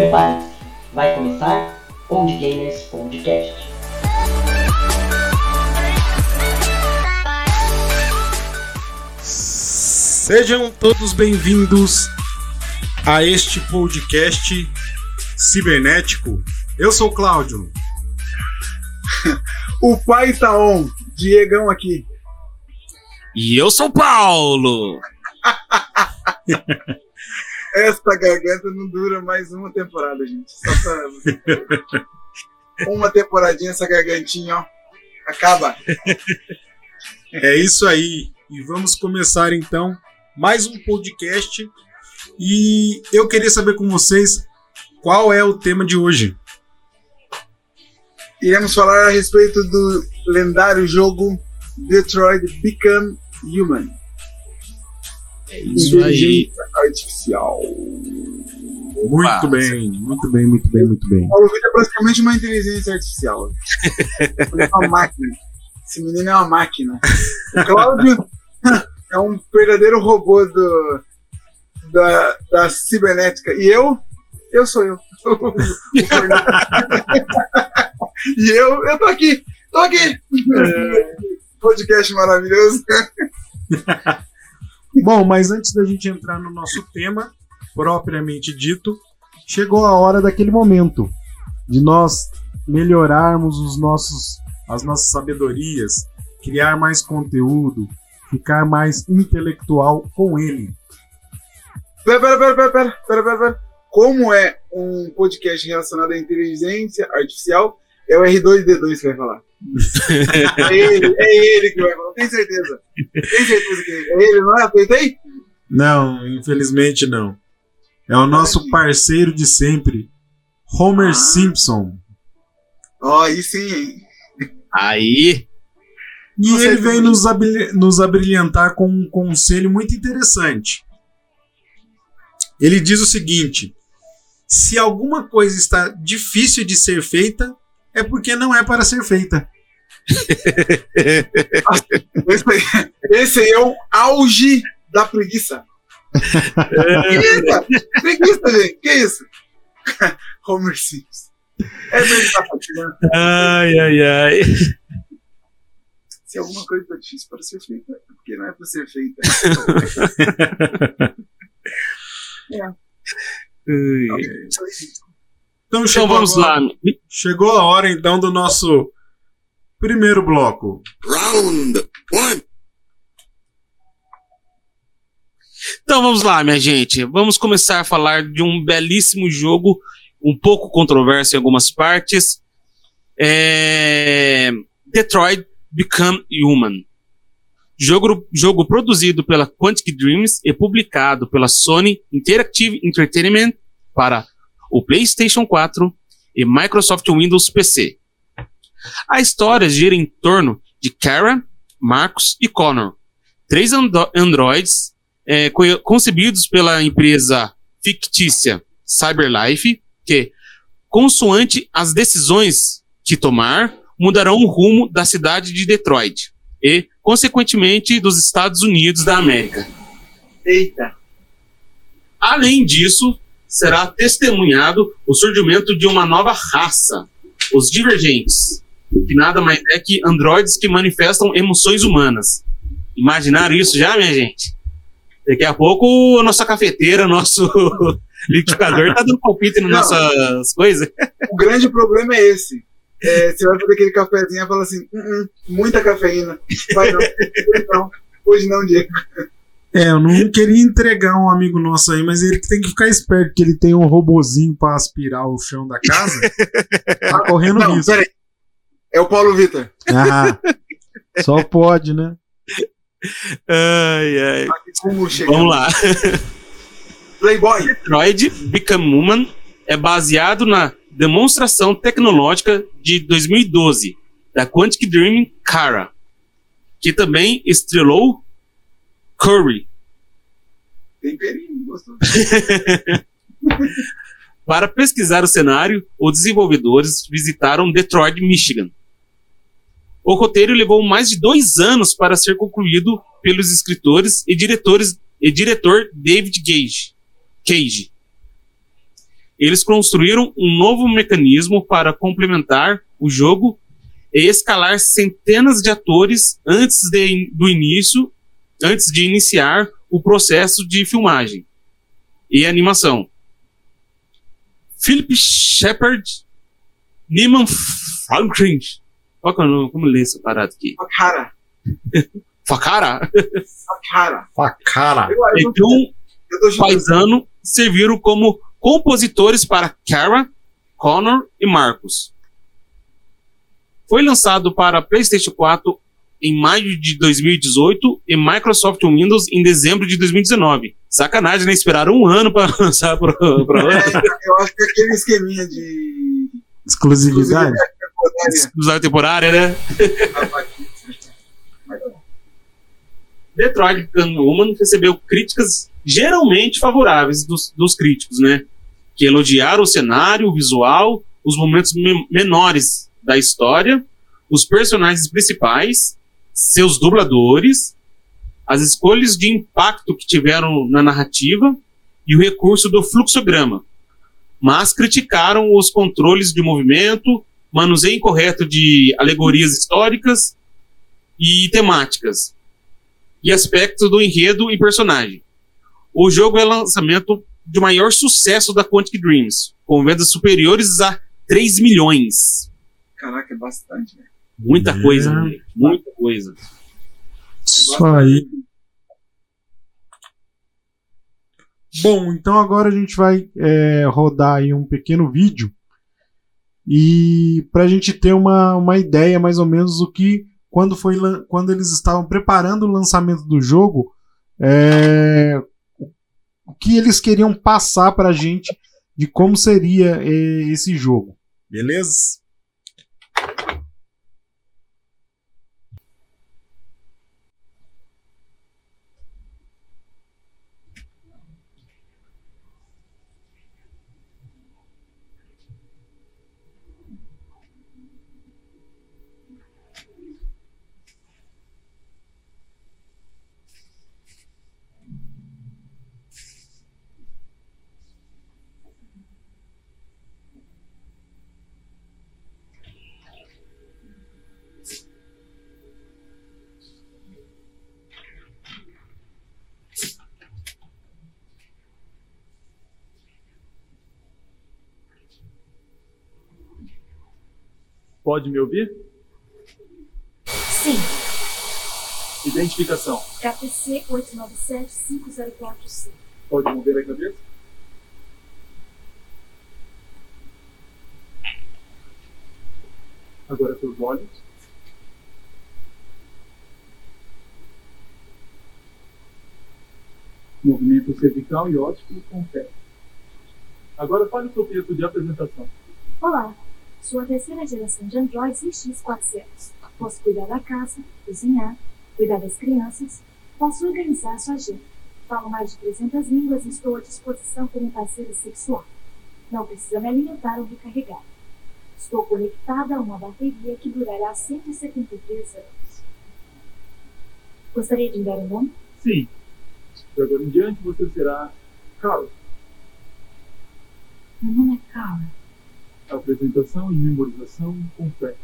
Prepare-se, vai começar Old Gamers Podcast. Sejam todos bem-vindos a este podcast cibernético. Eu sou o Cláudio. o pai tá on, Diegão aqui. E eu sou o Paulo. Esta garganta não dura mais uma temporada, gente. Só pra... uma temporadinha essa gargantinha, ó. Acaba. É isso aí. E vamos começar então mais um podcast. E eu queria saber com vocês qual é o tema de hoje. Iremos falar a respeito do lendário jogo Detroit Become Human. É isso aí. artificial. Muito bem, muito bem, muito bem, muito bem. O Paulo Vitor é praticamente uma inteligência artificial. Ele é uma máquina. Esse menino é uma máquina. O Cláudio é um verdadeiro robô do, da, da cibernética. E eu, eu sou eu. e eu, eu tô aqui, tô aqui. É. Podcast maravilhoso. Bom, mas antes da gente entrar no nosso tema, propriamente dito, chegou a hora daquele momento de nós melhorarmos os nossos, as nossas sabedorias, criar mais conteúdo, ficar mais intelectual com ele. Pera, pera, pera, pera, pera, pera, pera, pera. Como é um podcast relacionado à inteligência artificial, é o R2D2 que vai falar. É ele, é ele que vai falar, tem certeza. Tem certeza que é ele. É ele, não é? Acertei? Não, infelizmente não. É o nosso parceiro de sempre, Homer ah. Simpson. Ó, oh, aí sim. Aí. E ele veio nos, nos abrilhantar com um conselho muito interessante. Ele diz o seguinte: se alguma coisa está difícil de ser feita, é porque não é para ser feita. esse, esse é o auge da preguiça. preguiça! Preguiça, gente! Que isso? Homer Simpson. É verdade. Né? Ai, ai, ai. Se alguma coisa está difícil para ser feita, é porque não é para ser feita. é. Então, então vamos agora, lá. Chegou a hora então do nosso primeiro bloco. Round one. Então vamos lá, minha gente. Vamos começar a falar de um belíssimo jogo, um pouco controverso em algumas partes. É... Detroit Become Human. Jogo, jogo produzido pela Quantic Dreams e publicado pela Sony Interactive Entertainment para o PlayStation 4 e Microsoft Windows PC. A história gira em torno de Kara, Marcos e Connor, três androides é, concebidos pela empresa fictícia Cyberlife, que, consoante as decisões que tomar, mudarão o rumo da cidade de Detroit e, consequentemente, dos Estados Unidos da América. Eita! Além disso, será testemunhado o surgimento de uma nova raça, os Divergentes, que nada mais é que androides que manifestam emoções humanas. Imaginaram isso já, minha gente? Daqui a pouco, nossa cafeteira, nosso liquidificador tá dando palpite nas nossas coisas. O grande problema é esse. É, você vai fazer aquele cafezinho e fala assim: uh -uh, muita cafeína. Vai não. não. Hoje não, Diego. É, eu não queria entregar um amigo nosso aí, mas ele tem que ficar esperto que ele tem um robozinho para aspirar o chão da casa. tá correndo não, risco. Peraí. É o Paulo Vitor. Ah, só pode, né? Ai, ai. Vamos lá. Playboy. Detroit Become Human é baseado na demonstração tecnológica de 2012 da Quantic Dream Cara, que também estrelou Curry. Temperinho, gostou. Para pesquisar o cenário, os desenvolvedores visitaram Detroit, Michigan. O roteiro levou mais de dois anos para ser concluído pelos escritores e diretores e diretor David Cage. Cage eles construíram um novo mecanismo para complementar o jogo e escalar centenas de atores antes de, do início, antes de iniciar o processo de filmagem e animação. Philip Shepard, Neiman Franklin, qual que é o nome? Como lê essa parada aqui? Cara, Facara? cara. Facara. Então, eu tô chutando. Paisano serviram como compositores para Kara, Connor e Marcos. Foi lançado para PlayStation 4 em maio de 2018 e Microsoft Windows em dezembro de 2019. Sacanagem, né? Esperaram um ano para lançar para outro. Eu acho que é aquele esqueminha de. Exclusividade. temporária. Usar temporária, né? Detroit Become Human recebeu críticas geralmente favoráveis dos, dos críticos, né? Que elogiaram o cenário, o visual, os momentos me- menores da história, os personagens principais, seus dubladores, as escolhas de impacto que tiveram na narrativa e o recurso do fluxograma. Mas criticaram os controles de movimento, manuseio incorreto de alegorias históricas e temáticas, e aspectos do enredo e personagem. O jogo é lançamento de maior sucesso da Quantic Dreams, com vendas superiores a 3 milhões. Caraca, é bastante, né? Muita É. coisa, moleque, muita coisa. Isso aí. Bom, então agora a gente vai é, rodar aí um pequeno vídeo e para a gente ter uma, uma ideia mais ou menos do que quando foi quando eles estavam preparando o lançamento do jogo, é, o que eles queriam passar para a gente de como seria é, esse jogo, beleza? Pode me ouvir? Sim, Identificação. KPC 897-5045. Pode mover a cabeça? Agora seus olhos. Movimento cervical e óptico com pé. Agora fale o seu texto de apresentação. Olá, sou a terceira geração de Androids X400. Posso cuidar da casa, cozinhar, cuidar das crianças, posso organizar sua agenda. Falo mais de 300 línguas e estou à disposição como parceiro sexual. Não precisa me alimentar ou recarregar. Estou conectada a uma bateria que durará 173 anos. Gostaria de me dar um nome? Sim. De agora em diante você será Carl. Meu nome é Cara. Apresentação e memorização com fé.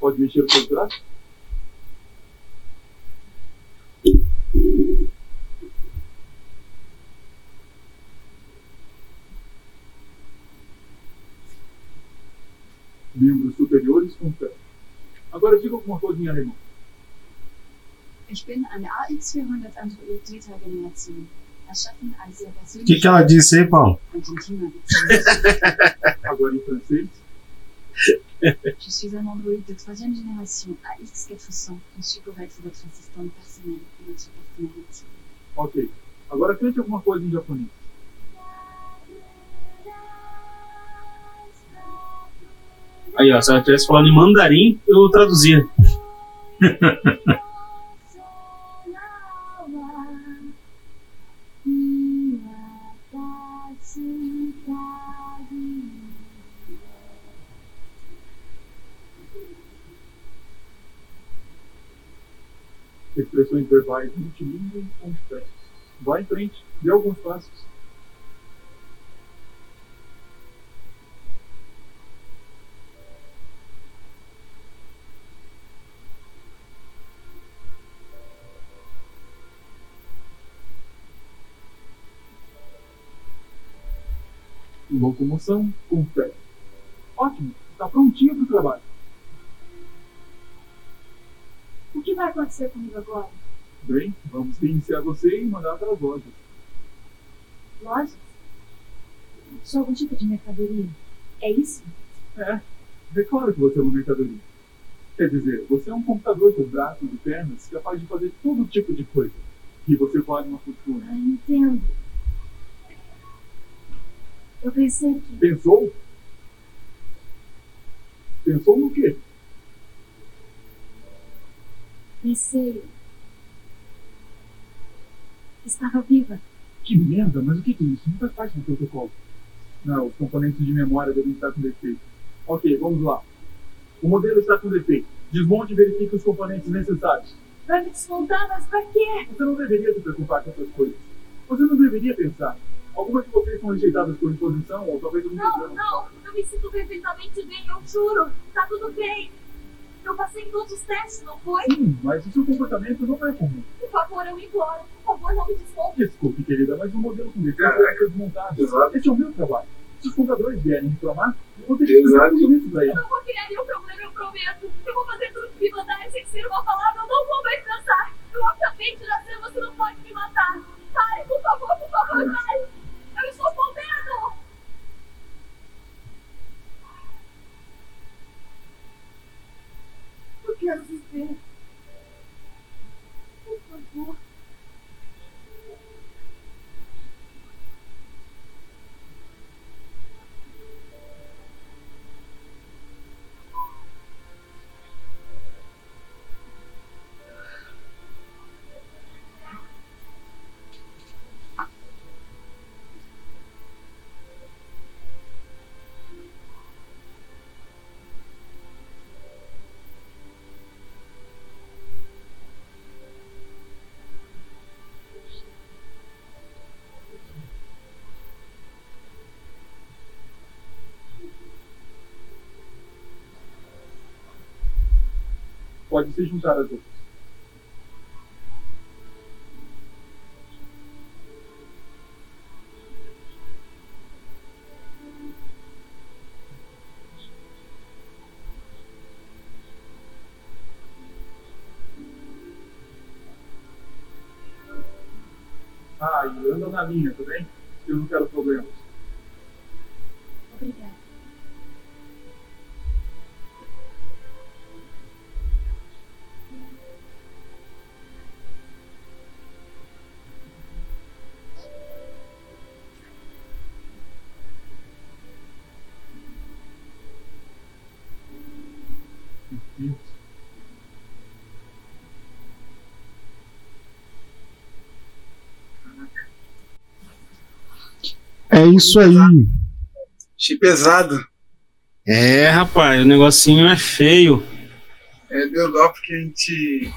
Pode mexer os seus braços? Membros superiores com fé. Agora diga alguma coisa em alemão. Ich bin eine AX400 Android O que, que ela disse aí, Paulo? Agora em francês. Je suis un Android de troisième génération AX400, conçu pour être votre assistante personnelle et votre partenaire intime. Ok. Agora cante alguma coisa em japonês. Aí, ó, se ela estivesse falando em mandarim, eu traduzia. expressões verbais multilínguas com espécies. Vá em frente, dê alguns passos. Locomoção com pé. Ótimo, está prontinho para o trabalho. O que vai acontecer comigo agora? Bem, vamos reiniciar você e mandar para as lojas. Lojas? Sou algum tipo de mercadoria? É isso? É, declaro que você é uma mercadoria. Quer dizer, você é um computador com braços e pernas capaz de fazer todo tipo de coisa. E você vale uma fortuna. Ah, entendo. Eu pensei que. Pensou? Pensou no quê? Pensei. que Estava viva. Que merda, mas o que é isso? Não faz parte do protocolo. Não, os componentes de memória devem estar com defeito. Ok, vamos lá. O modelo está com defeito. Desmonte e verifique os componentes necessários. Vai me desmontar, mas pra quê? Você não deveria se preocupar com essas coisas. Você não deveria pensar. Algumas de vocês são rejeitadas por imposição, ou talvez um Não, não. Eu me sinto perfeitamente bem, eu juro. Tá tudo bem. Eu passei em todos os testes, não foi? Sim, mas o seu comportamento não é comum. Por favor, eu imploro. Por favor, não me desmonte. Desculpe, querida, mas o modelo com defeito ser desmontado. Exato. Esse é o meu trabalho. Se os fundadores vierem reclamar, eu vou ter que tudo isso pra Eu eles. não vou criar nenhum problema, eu prometo. Eu vou fazer tudo que me mandarem sem ser uma palavra. Eu não vou mais pensar. Eu acabei de nascer, você não pode me matar. Pare, por favor, por favor, pare. Pode se juntar às outras. Ah, e anda na linha, É isso aí. Achei pesado. É, rapaz, o negocinho é feio. É, deu dó porque a gente.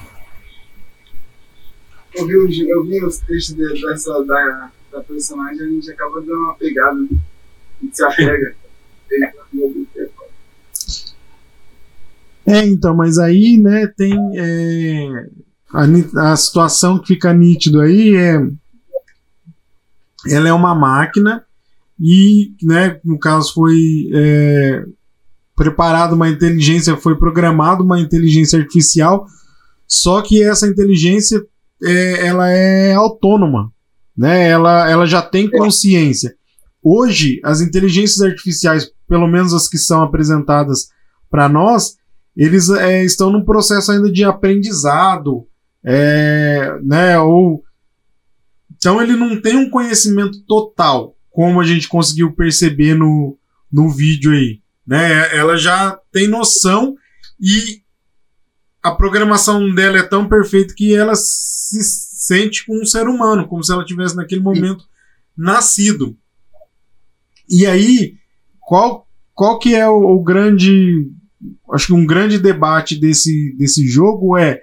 Eu vi os, eu vi os textos de- dessa, da, da personagem a gente acaba dando uma pegada. né? A gente se apega. É, então, mas aí, né, tem é, a, a situação que fica nítido aí é ela é uma máquina e, né, no caso foi é, preparada uma inteligência, foi programada uma inteligência artificial, só que essa inteligência é, ela é autônoma, né, ela, ela já tem consciência. Hoje, as inteligências artificiais, pelo menos as que são apresentadas para nós, eles é, estão num processo ainda de aprendizado, é, né? Ou então ele não tem um conhecimento total, como a gente conseguiu perceber no, no vídeo aí, né? Ela já tem noção e a programação dela é tão perfeita que ela se sente como um ser humano, como se ela tivesse naquele momento nascido. E aí, qual, qual que é o, o grande acho que um grande debate desse, desse jogo é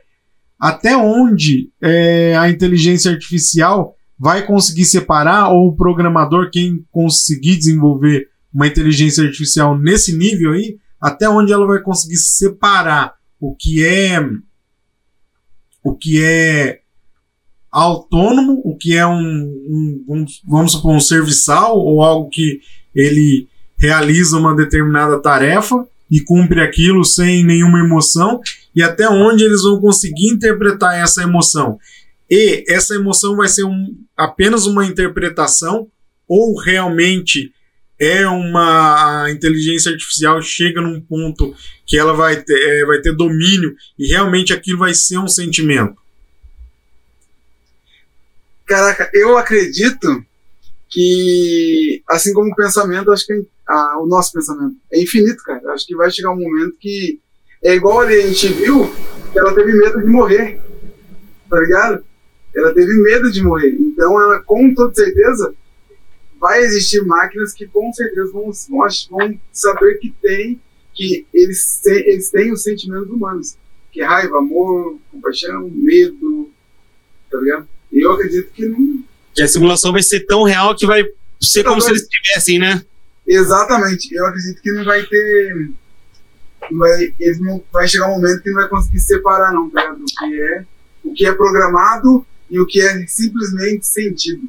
até onde é, a inteligência artificial vai conseguir separar, ou o programador, quem conseguir desenvolver uma inteligência artificial nesse nível aí, até onde ela vai conseguir separar o que é o que é autônomo, o que é um, um- um- vamos supor, um serviçal, ou algo que ele realiza uma determinada tarefa e cumpre aquilo sem nenhuma emoção e até onde eles vão conseguir interpretar essa emoção. E essa emoção vai ser um, apenas uma interpretação ou realmente é uma a inteligência artificial chega num ponto que ela vai ter, é, vai ter domínio e realmente aquilo vai ser um sentimento. Caraca, eu acredito que, assim como o pensamento, acho que ah, o nosso pensamento é infinito, cara. Acho que vai chegar um momento que é igual ali, a gente viu que ela teve medo de morrer, tá ligado? Ela teve medo de morrer. Então, ela, com toda certeza, vai existir máquinas que com certeza vão, vão, saber que tem, que eles, eles têm os sentimentos humanos. Que é raiva, amor, compaixão, medo, tá ligado? E eu acredito que não. Que a simulação vai ser tão real que vai ser como se eles estivessem, né? Exatamente. Eu acredito que não vai ter. Não vai, eles não, vai chegar um momento que não vai conseguir separar, não, tá ligado? O que é, o que é programado e o que é simplesmente sentido.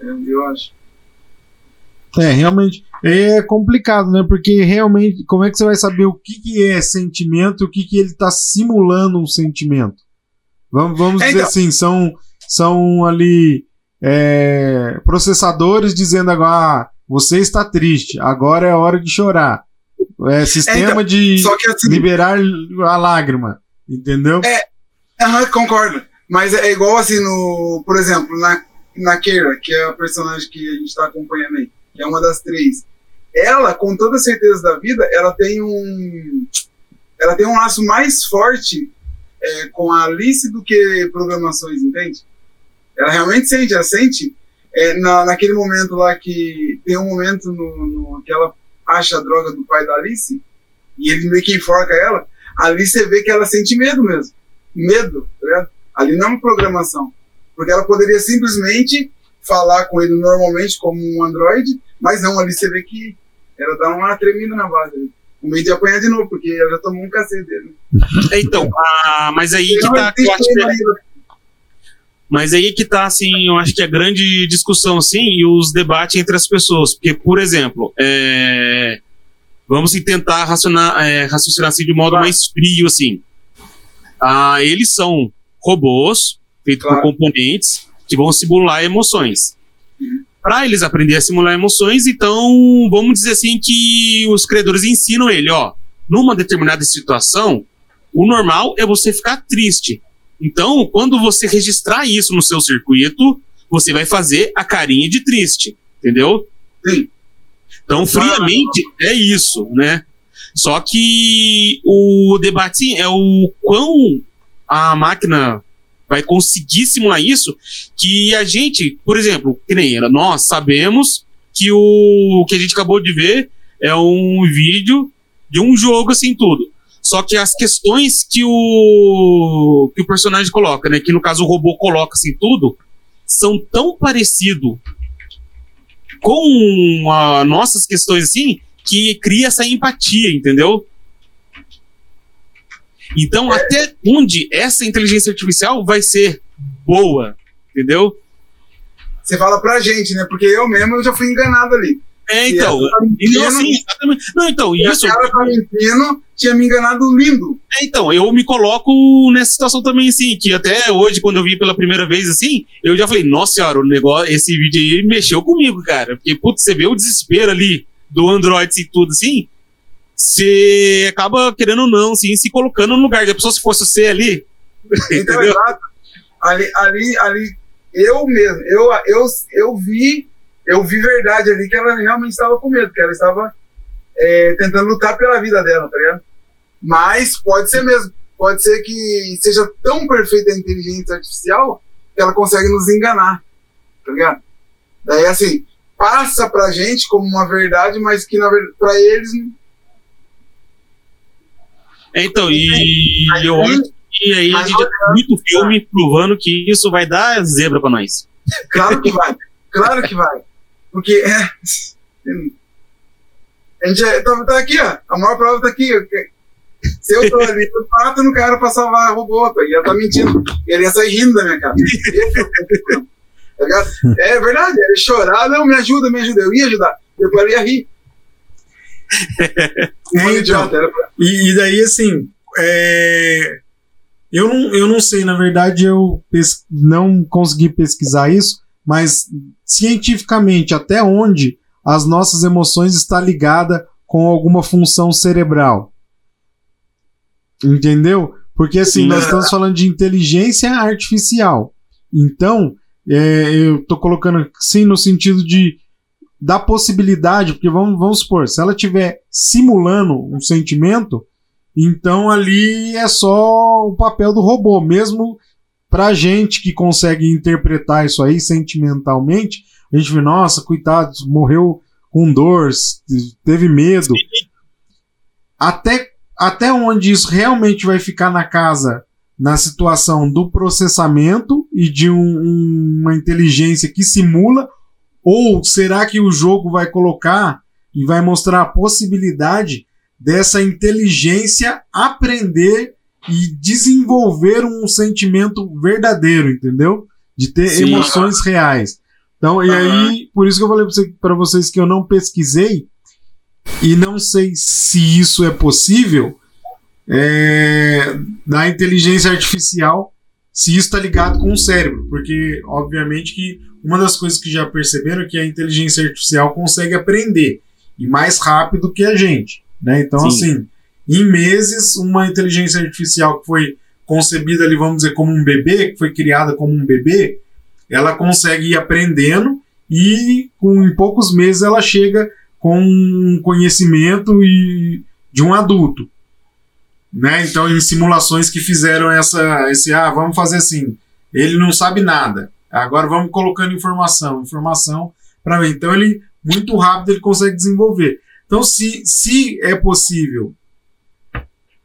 É, eu acho. É, realmente. É complicado, né? Porque realmente, como é que você vai saber o que, que é sentimento e o que, que ele está simulando um sentimento? Vamos, vamos dizer então. assim, são, são ali é, processadores dizendo agora, ah, você está triste, agora é hora de chorar. É sistema então, de assim- liberar a lágrima, entendeu? É, aham, concordo. Mas é igual assim no. Por exemplo, na, na Keira, que é a personagem que a gente está acompanhando aí, que é uma das três. Ela, com toda certeza da vida, ela tem um. Ela tem um laço mais forte é, com a Alice do que programações, entende? Ela realmente sente, ela sente é, na, naquele momento lá que tem um momento no, no, que ela acha a droga do pai da Alice e ele meio que enforca ela. Ali você vê que ela sente medo mesmo. Medo, tá? Ali não é uma programação. Porque ela poderia simplesmente falar com ele normalmente como um androide, mas não, ali você vê que ela dá uma tremida na base. ali. Com medo de apanhar de novo, porque ela já tomou um cacete dele. Então, ah, mas aí que Não tá. que que é-. Mas aí que tá, assim, eu acho que a grande discussão, assim, e os debates entre as pessoas. Porque, por exemplo, é, vamos tentar racionar, é, raciocinar assim de modo Claro. mais frio, assim. Ah, eles são robôs feitos Claro. por componentes que vão simular emoções. Para eles aprender a simular emoções, então vamos dizer assim que os criadores ensinam ele, ó, numa determinada situação, o normal é você ficar triste. Então, quando você registrar isso no seu circuito, você vai fazer a carinha de triste, entendeu? Sim. Então, friamente, é isso, né? Só que o debate é o quão a máquina vai conseguir simular isso, que a gente, por exemplo, que nem era, nós sabemos que o que a gente acabou de ver é um vídeo de um jogo assim tudo. Só que as questões que o que o personagem coloca, né, que no caso o robô coloca assim tudo, são tão parecido com as nossas questões assim, que cria essa empatia, entendeu? Então, até onde essa inteligência artificial vai ser boa, entendeu? Você fala pra gente, né? Porque eu mesmo eu já fui enganado ali. É, então. tá não, assim. Não, então, e isso. cara tá mentindo, tinha me enganado lindo. É, então, eu me coloco nessa situação também, assim, que até hoje, quando eu vi pela primeira vez, assim, eu já falei, nossa senhora, o negócio, esse vídeo aí mexeu comigo, cara. Porque, putz, você vê o desespero ali do Android e tudo, assim, você acaba, querendo ou não, assim, se colocando no lugar da pessoa, se fosse você ali, Então, exato. Ali, ali, ali, eu mesmo, eu, eu, eu vi, eu vi verdade ali que ela realmente estava com medo, que ela estava é, tentando lutar pela vida dela, tá ligado? Mas pode ser mesmo. Pode ser que seja tão perfeita a inteligência artificial que ela consegue nos enganar, tá ligado? Daí, assim, passa pra gente como uma verdade, mas que pra eles, então, e eu que aí a gente já tem muito filme provando que isso vai dar zebra pra nós. Claro que vai. Claro que vai. Porque é. A gente é, tá, tá aqui, ó. A maior prova tá aqui. Se eu tô ali, eu bato no cara pra salvar o robô, e ela tá mentindo. Ele ia sair rindo da minha cara. É. Tá ligado? É verdade, ele chorar, não, me ajuda, me ajuda. Eu ia ajudar. Depois eu ia rir. É, então. idiota, era pra- E, e daí, assim, é, eu, não, eu não sei, na verdade, eu pes- não consegui pesquisar isso, mas cientificamente, até onde as nossas emoções estão ligadas com alguma função cerebral. Entendeu? Porque assim, nós estamos falando de inteligência artificial. Então, é, eu tô colocando sim no sentido de da possibilidade, porque vamos, vamos supor, se ela estiver simulando um sentimento, então ali é só o papel do robô, mesmo pra gente que consegue interpretar isso aí sentimentalmente, a gente vê, nossa, coitado, morreu com dor, teve medo. Até, até onde isso realmente vai ficar na casa, na situação do processamento e de um- uma inteligência que simula, ou será que o jogo vai colocar e vai mostrar a possibilidade dessa inteligência aprender e desenvolver um sentimento verdadeiro, entendeu? De ter Sim. emoções reais. Então, e aí, por isso que eu falei pra você- vocês que eu não pesquisei e não sei se isso é possível é, na inteligência artificial, se isso está ligado com o cérebro, porque obviamente que uma das coisas que já perceberam é que a inteligência artificial consegue aprender e mais rápido que a gente, né? Então, Sim. assim, em meses, uma inteligência artificial que foi concebida ali, vamos dizer, como um bebê, que foi criada como um bebê, ela consegue ir aprendendo e com, em poucos meses ela chega com um conhecimento e, de um adulto. Né? Então, em simulações que fizeram essa, esse, ah, vamos fazer assim, ele não sabe nada, agora vamos colocando informação, informação para ver. Então, ele, muito rápido, ele consegue desenvolver. Então, se, se é possível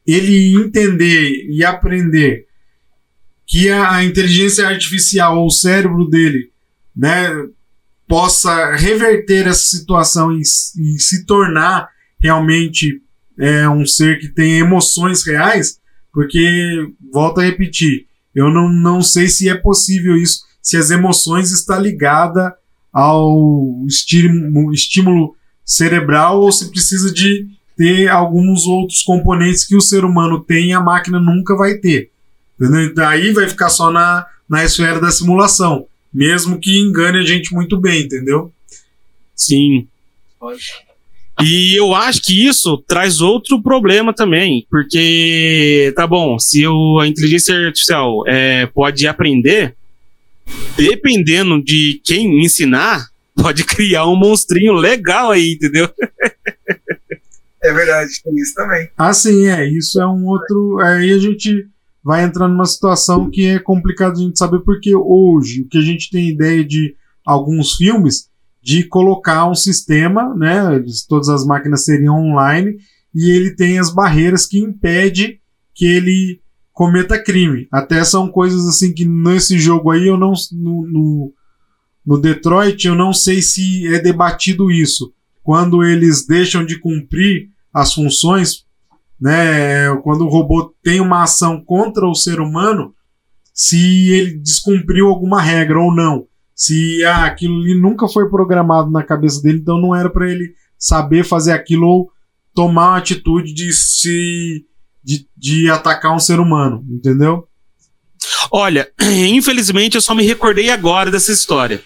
ele entender e aprender que a, a inteligência artificial ou o cérebro dele, né, possa reverter essa situação e, e se tornar realmente é, um ser que tem emoções reais, porque, volto a repetir, eu não, não sei se é possível isso, se as emoções estão ligadas ao estímulo, estímulo cerebral ou se precisa de ter alguns outros componentes que o ser humano tem e a máquina nunca vai ter. Entendeu? Daí vai ficar só na, na esfera da simulação. Mesmo que engane a gente muito bem, entendeu? Sim. E eu acho que isso traz outro problema também, porque tá bom, se o, a inteligência artificial é, pode aprender, dependendo de quem ensinar, pode criar um monstrinho legal aí, entendeu? É verdade, tem isso também. Ah, sim, é. Isso é um outro. Aí a gente vai entrar numa situação que é complicado a gente saber, porque hoje o que a gente tem ideia de alguns filmes de colocar um sistema, né? Todas as máquinas seriam online e ele tem as barreiras que impede que ele cometa crime. Até são coisas assim que nesse jogo aí eu não no, no, no Detroit eu não sei se é debatido isso. Quando eles deixam de cumprir as funções, né? Quando o robô tem uma ação contra o ser humano, se ele descumpriu alguma regra ou não. Se ah, aquilo ali nunca foi programado na cabeça dele, então não era para ele saber fazer aquilo ou tomar uma atitude de se de, de atacar um ser humano, entendeu? Olha, infelizmente eu só me recordei agora dessa história.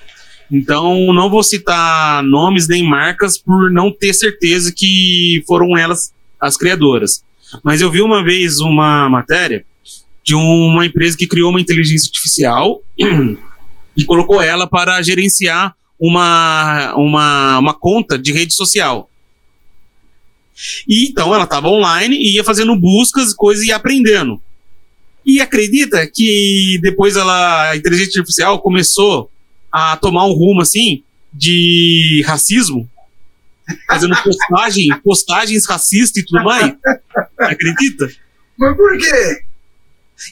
Então não vou citar nomes nem marcas por não ter certeza que foram elas as criadoras. Mas eu vi uma vez uma matéria de uma empresa que criou uma inteligência artificial e colocou ela para gerenciar uma, uma, uma conta de rede social. E então ela estava online e ia fazendo buscas, coisas e aprendendo. E acredita que depois ela, a inteligência artificial começou a tomar um rumo assim de racismo, fazendo postagem, postagens racistas e tudo mais? Acredita? Mas por quê?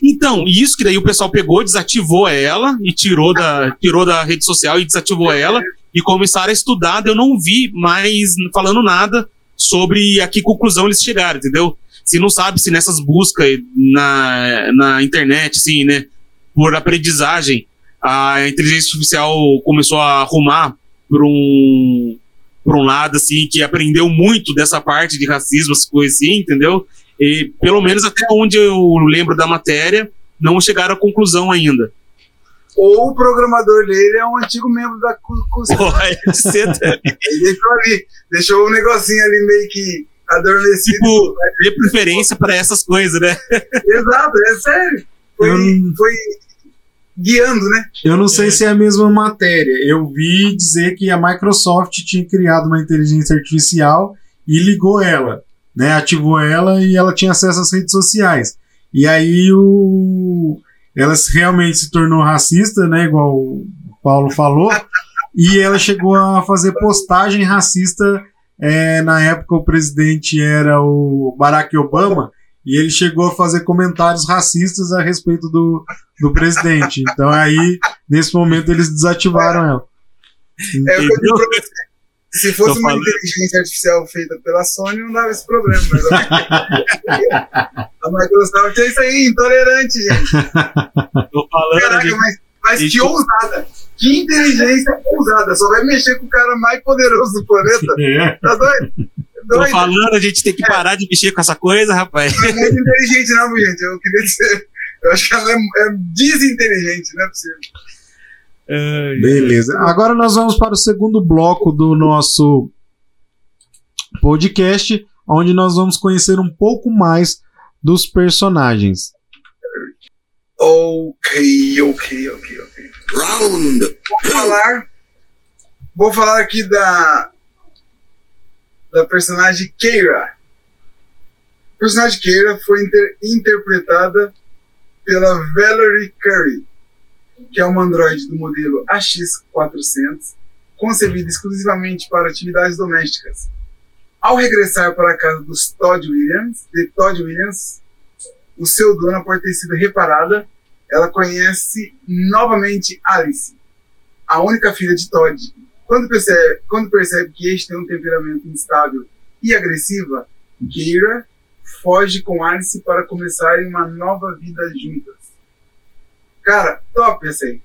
Então, isso que daí o pessoal pegou, desativou ela e tirou da, tirou da rede social e desativou ela e começaram a estudar. Eu não vi mais falando nada sobre a que conclusão eles chegaram, entendeu? Se não sabe se nessas buscas na, na internet, assim, né, por aprendizagem, a inteligência artificial começou a arrumar por um por um lado assim que aprendeu muito dessa parte de racismo, essas coisas assim, entendeu? E pelo menos até onde eu lembro da matéria, não chegaram à conclusão ainda. Ou o programador dele é um antigo membro da. Pode ser também. Ele deixou ali, deixou um negocinho ali meio que adormecido. Tipo, dê preferência para essas coisas, né? Exato, é sério. Foi, Eu- foi guiando, né? Eu não sei se é a mesma matéria. Eu vi dizer que a Microsoft tinha criado uma inteligência artificial e ligou ela, né? Ativou ela e ela tinha acesso às redes sociais. E aí o ela realmente se tornou racista, né? Igual o Paulo falou. E ela chegou a fazer postagem racista. é, na época o presidente era o Barack Obama e ele chegou a fazer comentários racistas a respeito do, do presidente. Então aí, nesse momento, eles desativaram ela. É o que eu. Se fosse Tô uma falando. inteligência artificial feita pela Sony, não dava esse problema. Mas a Microsoft é isso aí, intolerante, gente. Tô falando Caraca, de- mas, mas que ousada. Que inteligência ousada. Só vai mexer com o cara mais poderoso do planeta. É. Tá doido? Tô Doido. falando, a gente tem que parar de mexer com essa coisa, rapaz. Não é muito inteligente, não, gente. Eu queria dizer. Eu acho que ela é, é desinteligente, não é possível. Beleza. Agora nós vamos para o segundo bloco do nosso podcast, onde nós vamos conhecer um pouco mais dos personagens. Ok, ok, ok, ok. Round Vou falar. Vou falar aqui da. Da personagem Keira. A personagem Keira foi inter- interpretada pela Valerie Curry, que é uma androide do modelo AX400, concebida exclusivamente para atividades domésticas. Ao regressar para a casa dos Todd Williams, de Todd Williams, o seu dono, após ter sido reparada, ela conhece novamente Alice, a única filha de Todd. Quando percebe, quando percebe que este tem um temperamento instável e agressiva, Keira foge com Alice para começarem uma nova vida juntas. Cara, top essa aí.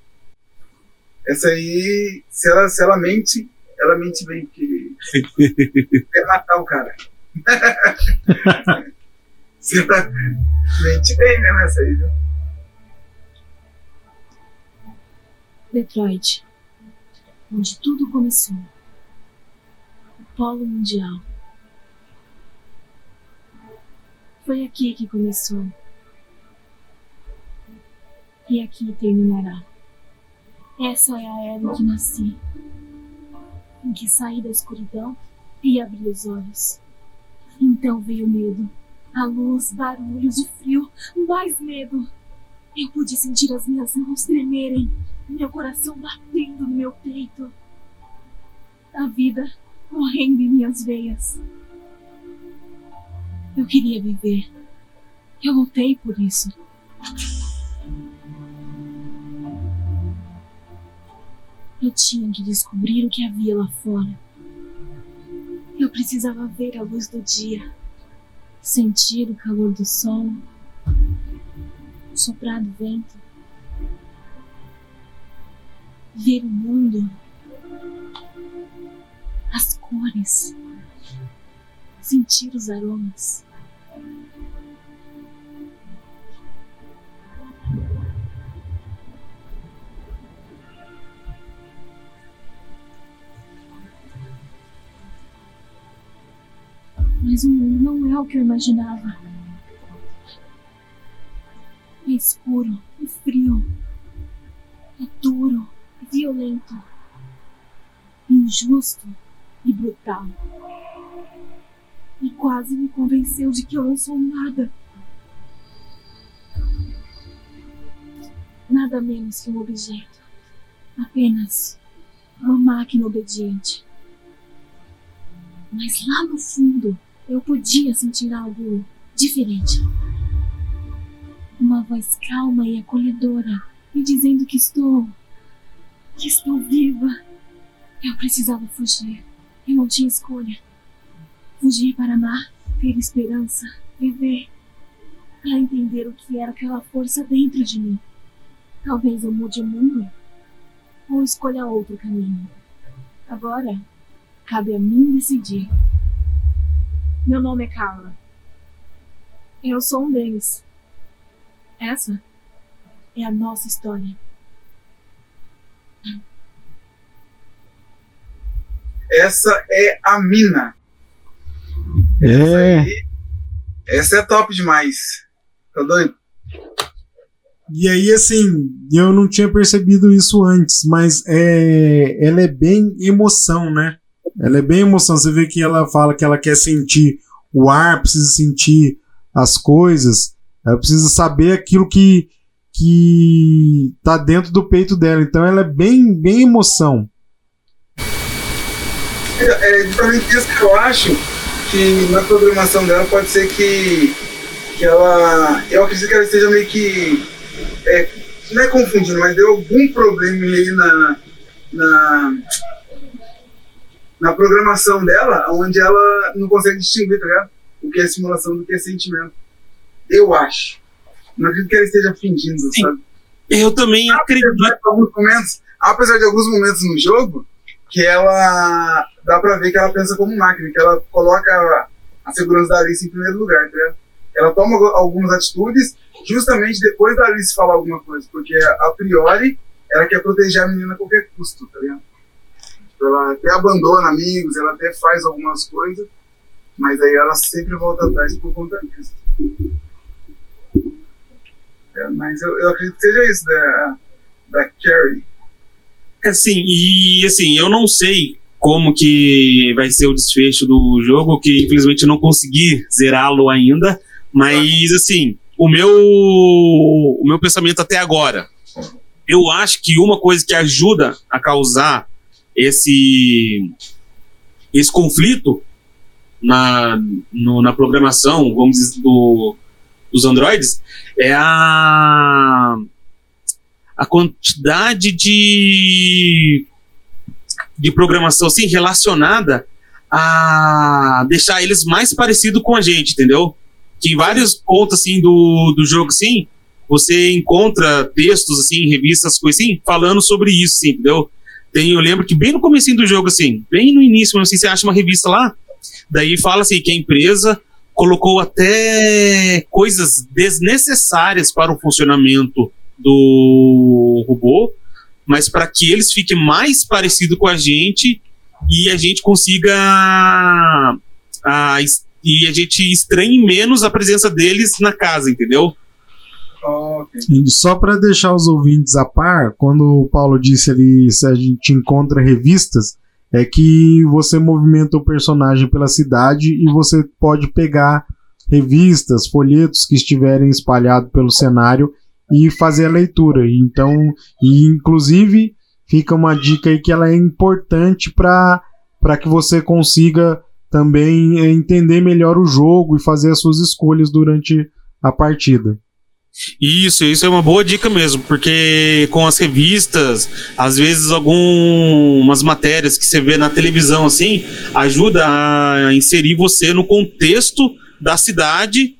Essa aí, se ela, se ela mente, ela mente bem, porque quer matar o cara. se ela mente bem mesmo essa aí, viu? Detroit, onde tudo começou. O Polo Mundial. Foi aqui que começou. E aqui terminará. Essa é a era em que nasci. Em que saí da escuridão e abri os olhos. Então veio medo. A luz, barulhos, o frio, mais medo. Eu pude sentir as minhas mãos tremerem meu coração batendo no meu peito, a vida correndo em minhas veias. Eu queria viver. Eu lutei por isso. Eu tinha que descobrir o que havia lá fora. Eu precisava ver a luz do dia, sentir o calor do sol, soprar do vento ver o mundo, as cores, sentir os aromas. Mas o mundo não é o que eu imaginava. É escuro, é frio, é duro, violento, injusto e brutal. E quase me convenceu de que eu não sou nada. Nada menos que um objeto. Apenas uma máquina obediente. Mas lá no fundo eu podia sentir algo diferente. Uma voz calma e acolhedora me dizendo que estou que estou viva. Eu precisava fugir. Eu não tinha escolha. Fugir para amar, ter esperança, viver. Para entender o que era aquela força dentro de mim. Talvez eu mude o mundo ou escolha outro caminho. Agora, cabe a mim decidir. Meu nome é Carla. Eu sou um deles. Essa é a nossa história. Essa é a mina. É. Essa é top demais. Tá doido? E aí, assim, eu não tinha percebido isso antes, mas é, ela é bem emoção, né? Ela é bem emoção. Você vê que ela fala que ela quer sentir o ar, precisa sentir as coisas, ela precisa saber aquilo que, que tá dentro do peito dela. Então ela é bem, bem emoção. É, é justamente isso que eu acho que na programação dela pode ser que, que ela. Eu acredito que ela esteja meio que. É, não é confundindo, mas deu algum problema aí na, na, na programação dela, onde ela não consegue distinguir, tá ligado? O que é simulação do que é sentimento. Eu acho. Não acredito que ela esteja fingindo, Sim. sabe? Eu também acredito. Apesar de alguns momentos, apesar de alguns momentos no jogo, que ela dá pra ver que ela pensa como máquina, que ela coloca a, segurança da Alice em primeiro lugar, tá ligado? Ela toma algu- algumas atitudes justamente depois da Alice falar alguma coisa, porque a priori ela quer proteger a menina a qualquer custo, tá ligado? Ela até abandona amigos, ela até faz algumas coisas, mas aí ela sempre volta atrás por conta disso. É, mas eu, eu acredito que seja isso da, da Carrie. Assim, e assim, eu não sei como que vai ser o desfecho do jogo, que infelizmente eu não consegui zerá-lo ainda, mas assim, o meu o meu pensamento até agora, eu acho que uma coisa que ajuda a causar esse esse conflito na, no- na programação, vamos dizer, do, dos androides, é a a quantidade de, de programação assim, relacionada a deixar eles mais parecidos com a gente, entendeu? Que em vários pontos assim, do, do jogo, assim, você encontra textos, assim, revistas, coisas assim, falando sobre isso, assim, entendeu? Tem, eu lembro que bem no comecinho do jogo, assim, bem no início, assim, você acha uma revista lá, daí fala assim, que a empresa colocou até coisas desnecessárias para o funcionamento do robô, mas para que eles fiquem mais parecidos com a gente e a gente consiga a, es- e a gente estranhe menos a presença deles na casa, entendeu? Só para deixar os ouvintes a par, quando o Paulo disse ali se a gente encontra revistas, é que você movimenta o personagem pela cidade e você pode pegar revistas, folhetos que estiverem espalhados pelo cenário e fazer a leitura. Então, e inclusive fica uma dica aí que ela é importante para para que você consiga também eh, entender melhor o jogo e fazer as suas escolhas durante a partida. Isso, isso é uma boa dica mesmo, porque com as revistas, às vezes algumas matérias que você vê na televisão assim, ajuda a inserir você no contexto da cidade,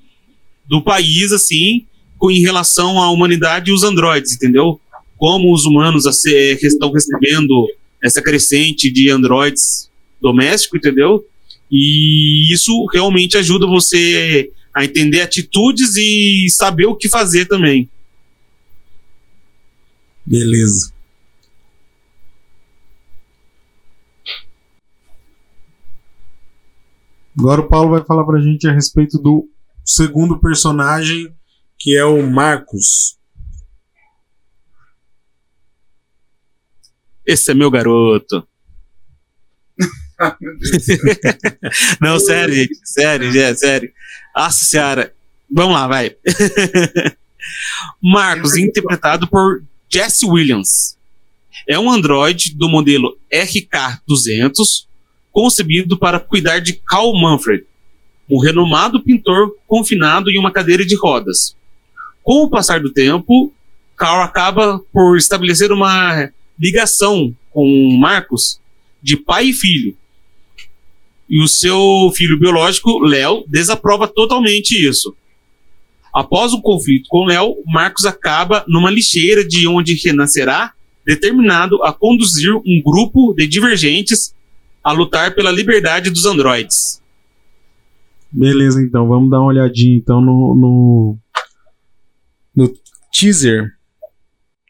do país assim, com em relação à humanidade e os androides, entendeu? Como os humanos que estão recebendo essa crescente de androides domésticos, entendeu? E isso realmente ajuda você a entender atitudes e saber o que fazer também. Beleza. Agora o Paulo vai falar pra gente a respeito do segundo personagem, que é o Marcos. Esse é meu garoto. Ah, meu Deus. Não, sério, gente. Sério, gente, sério. Nossa senhora. Vamos lá, vai. Marcos, interpretado por Jesse Williams. É um androide do modelo RK-200, concebido para cuidar de Carl Manfred, um renomado pintor confinado em uma cadeira de rodas. Com o passar do tempo, Carl acaba por estabelecer uma ligação com Marcos de pai e filho. E o seu filho biológico, Léo, desaprova totalmente isso. Após o conflito com Léo, Marcos acaba numa lixeira de onde renascerá determinado a conduzir um grupo de divergentes a lutar pela liberdade dos androides. Beleza, então, vamos dar uma olhadinha então no, no, no teaser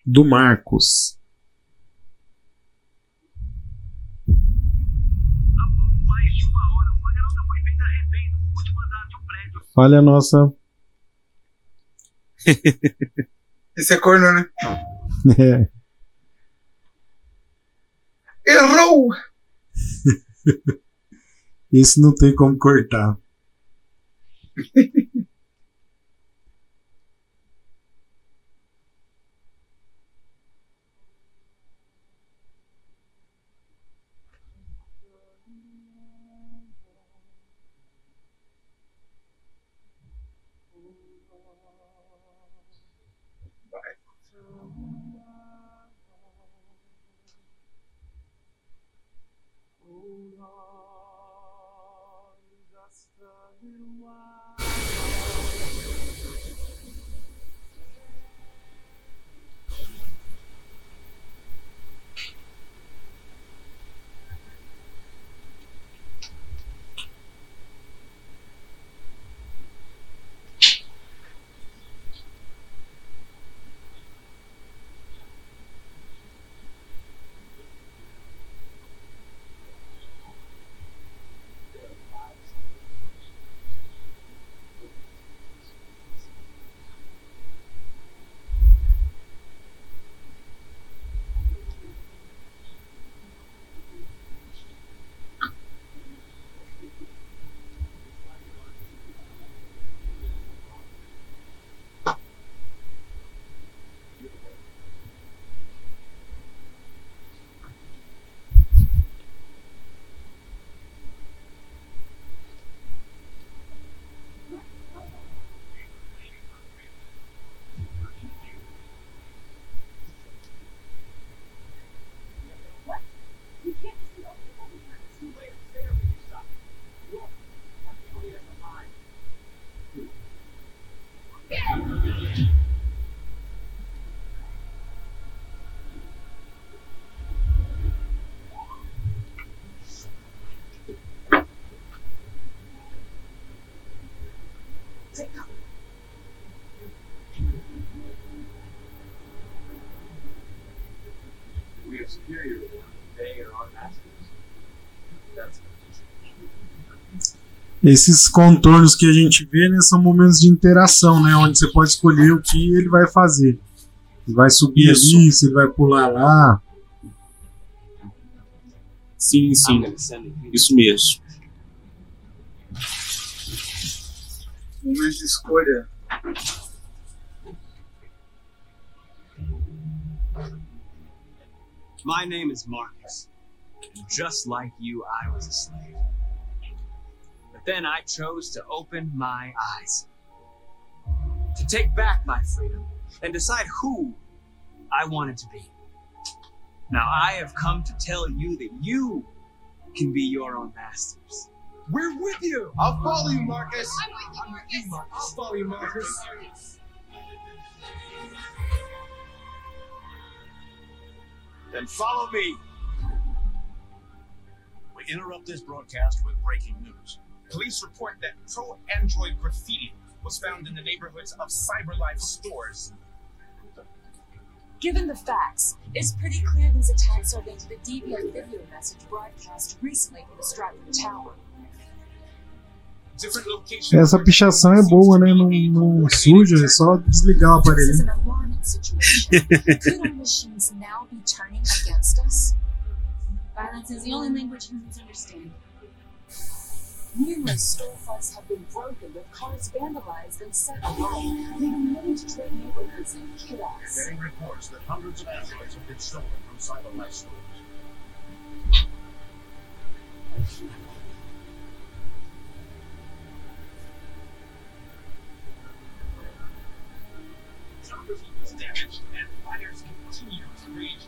do Marcos. Olha a nossa. Esse é corno, né? É, Errou! esse não tem como cortar. Esses contornos que a gente vê né, são momentos de interação, né? Onde você pode escolher o que ele vai fazer. Ele vai subir Isso. ali, se ele vai pular lá. Sim, sim. Isso mesmo. Momento de escolha. My name is Marcus. And just like you, I was a slave. But then I chose to open my eyes. To take back my freedom and decide who I wanted to be. Now I have come to tell you that you can be your own masters. We're with you! I'll follow you, Marcus. I'm with you, Marcus. I'll follow you, Marcus. Then follow me. We interrupt this broadcast with breaking news. Police report that pro android graffiti was found in the neighborhoods of CyberLife stores. Given the facts, it's pretty clear these attacks are linked to the deviant video message broadcast recently from the Stratford Tower. Different locations. Essa pichação é boa, né? Não, não suja, é só desligar o aparelho. an alarming situation. Could our machines now be turning against us? Violence is the only language humans understand. Numerous storefronts have been broken, with cars vandalized and set alight, leaving many Detroit neighborhoods in chaos. Getting reports that hundreds of androids have been stolen from CyberLife stores. Damaged and fires continue to rage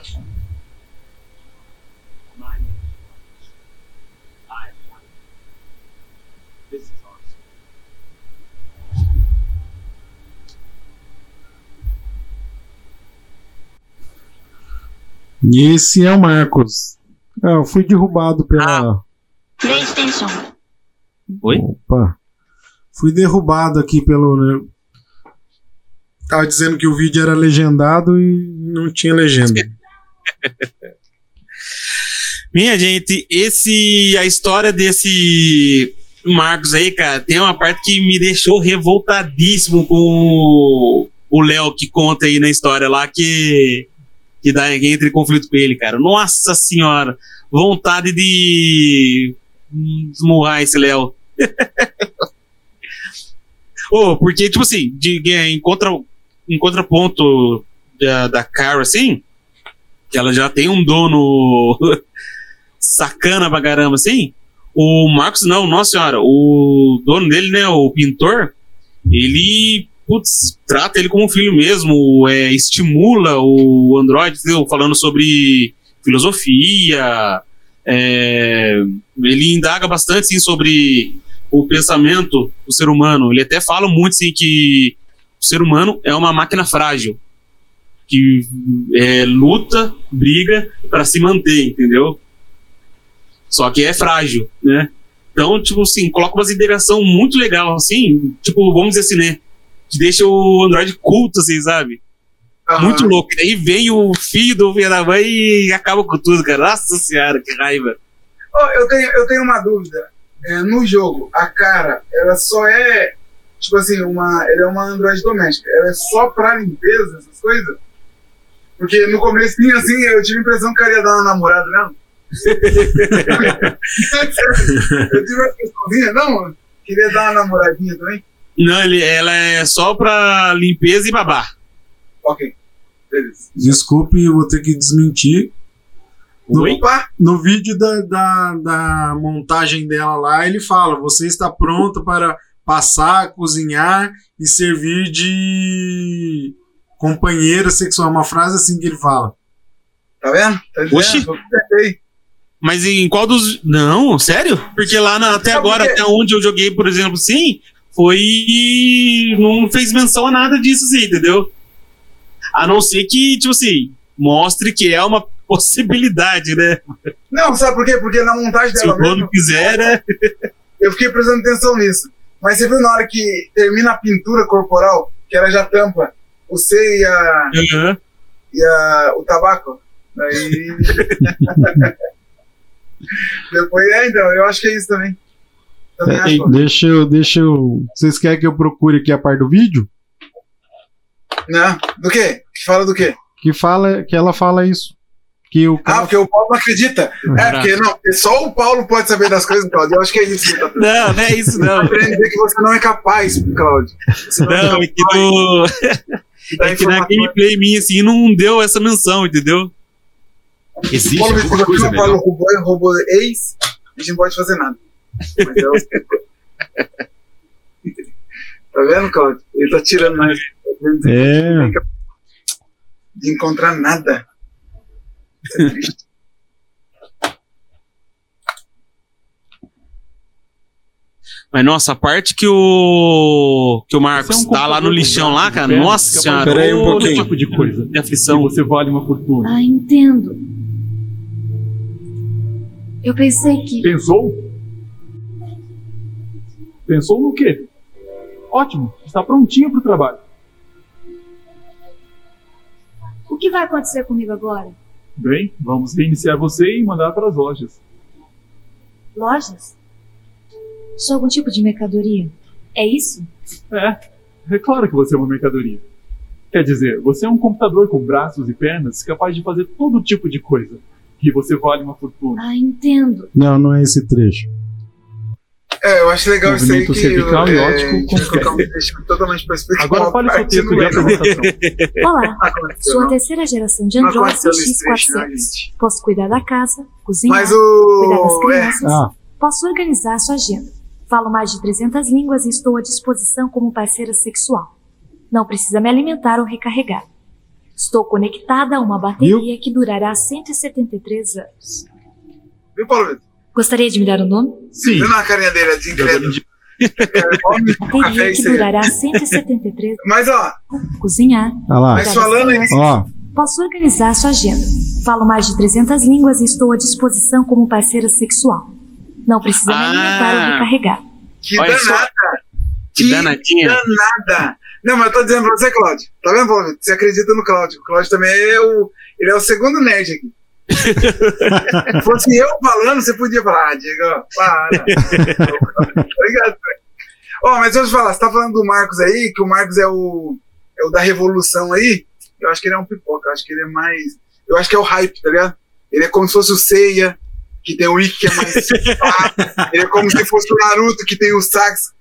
automático. E esse é o Marcos. É, eu fui derrubado pela. Ah. PlayStation. Oi? Opa. Fui derrubado aqui pelo. Tava dizendo que o vídeo era legendado e não tinha legenda. Minha gente, esse a história desse Marcos aí, cara, tem uma parte que me deixou revoltadíssimo com o- Léo que conta aí na história lá que que dá que entra em conflito com ele, cara. Nossa senhora, vontade de esmurrar esse Léo. oh, porque tipo assim, de, em contra em contraponto da, da Cara assim, que ela já tem um dono sacana pra caramba, assim. O Marcos, não, nossa senhora, o dono dele, né, o pintor, ele, putz, trata ele como um filho mesmo, é, estimula o Android, entendeu? falando sobre filosofia, é, ele indaga bastante, sim, sobre o pensamento do ser humano. Ele até fala muito, assim, que o ser humano é uma máquina frágil, que é, luta, briga para se manter, entendeu? Só que é frágil, né? Então, tipo assim, coloca uma integração muito legal, assim, tipo, vamos dizer assim, né? Que deixa o Android culto, assim, sabe? Aham. Muito louco. E aí vem o filho do filho da mãe e acaba com tudo, cara. Nossa senhora, que raiva. Ó, eu, tenho, eu tenho uma dúvida. É, no jogo, a cara, ela só é, tipo assim, uma, ela é uma Android doméstica. Ela é só pra limpeza, essas coisas? Porque no começo, assim, eu tive a impressão que ela ia dar uma namorada mesmo. eu tive uma impressãozinha, não, queria dar uma namoradinha também. Não, ele, ela é só pra limpeza e babá. Ok, beleza. Desculpe, eu vou ter que desmentir. No, no vídeo da, da, da montagem dela lá, ele fala: você está pronto para passar, cozinhar e servir de companheira sexual. Uma frase assim que ele fala. tá vendo? Tá dizendo? Oxi. Mas em qual dos. Não, sério? Porque lá na- até agora, até onde eu joguei, por exemplo, sim, foi. Não fez menção a nada disso, assim, entendeu? A não ser que, tipo assim, mostre que é uma possibilidade, né? Não, sabe por quê? Porque na montagem Se dela o dono mesmo, quiser, né? eu fiquei prestando atenção nisso. Mas você viu na hora que termina a pintura corporal, que ela já tampa o C e, a, Aham. e a, o tabaco? Daí. Depois, é, então, eu acho que é isso também. Também É, acho. deixa eu, deixa eu. Vocês querem que eu procure aqui a parte do vídeo? Não, do quê? Que fala do quê? Que fala, que ela fala isso. Que o Ah, porque o Paulo não acredita. É, porque não, só o Paulo pode saber das coisas, Claudio. Eu acho que é isso que ele tá. Não, não é isso, não. Dizer que você não é capaz, Claudio. Você não, Não, é é que, no, é que na informações. gameplay minha, assim, não deu essa menção, entendeu? Existe Paulo alguma coisa o Paulo roubou, roubou ex, a gente não pode fazer nada. Mas é o- tá vendo, Claudio? Ele tá tirando mais. É. De encontrar nada. Isso é triste. Mas nossa, a parte que o. que o Marcos é um tá lá no lixão lá, e cara. Nossa senhora. de Pera aí um pouquinho. Todo tipo de coisa. Que E aflição. você vale uma fortuna. Ah, entendo. Eu pensei que. Pensou? Pensou no quê? Ótimo, está prontinho para o trabalho. O que vai acontecer comigo agora? Bem, vamos reiniciar você e mandar para as lojas. Lojas? Sou algum tipo de mercadoria? É isso? É, é claro que você é uma mercadoria. Quer dizer, você é um computador com braços e pernas capaz de fazer todo tipo de coisa. E você vale uma fortuna. Ah, entendo. Não, não é esse trecho. É, eu acho legal isso aí Movimento que. cervical e é, um confere. texto totalmente pra explicar. Agora fale o seu texto de é. apresentação. Olá, aconteceu, sou a não. terceira geração de Não Android aconteceu nesse trecho, não, CX400. gente. Posso cuidar da casa, cozinhar, Mas cuidar das o. É, crianças. Ah, Posso organizar a sua agenda. Falo mais de 300 línguas e estou à disposição como parceira sexual. Não precisa me alimentar ou recarregar. Estou conectada a uma bateria que durará 173 anos. viu, Paulo Vitor? Gostaria de me dar o nome? Sim, Viu na carinha dele, de incrédulo? Bateria e que durará 173 Mas ó, Cozinhar, olha lá. mas falando crianças. Ó, Posso organizar sua agenda. Falo mais de 300 línguas e estou à disposição como parceira sexual. Não precisa me Ah. alimentar ou recarregar. Que Olha só. danada! Que danadinha. danada! Não, mas eu tô dizendo pra você, Cláudio. Tá vendo, Paulo? Você acredita no Cláudio. O Cláudio também é o. Ele é o segundo nerd aqui. Se fosse eu falando, você podia falar, ah, Diego, para. Obrigado. Ó, mas deixa eu te falar, você tá falando do Marcos aí, que o Marcos é o, é o da Revolução aí. Eu acho que ele é um pipoca, eu acho que ele é mais. Eu acho que é o hype, tá ligado? Ele é como se fosse o Seiya, que tem o Ikki que é mais pá. Ele é como se fosse o Naruto, que tem o Sax,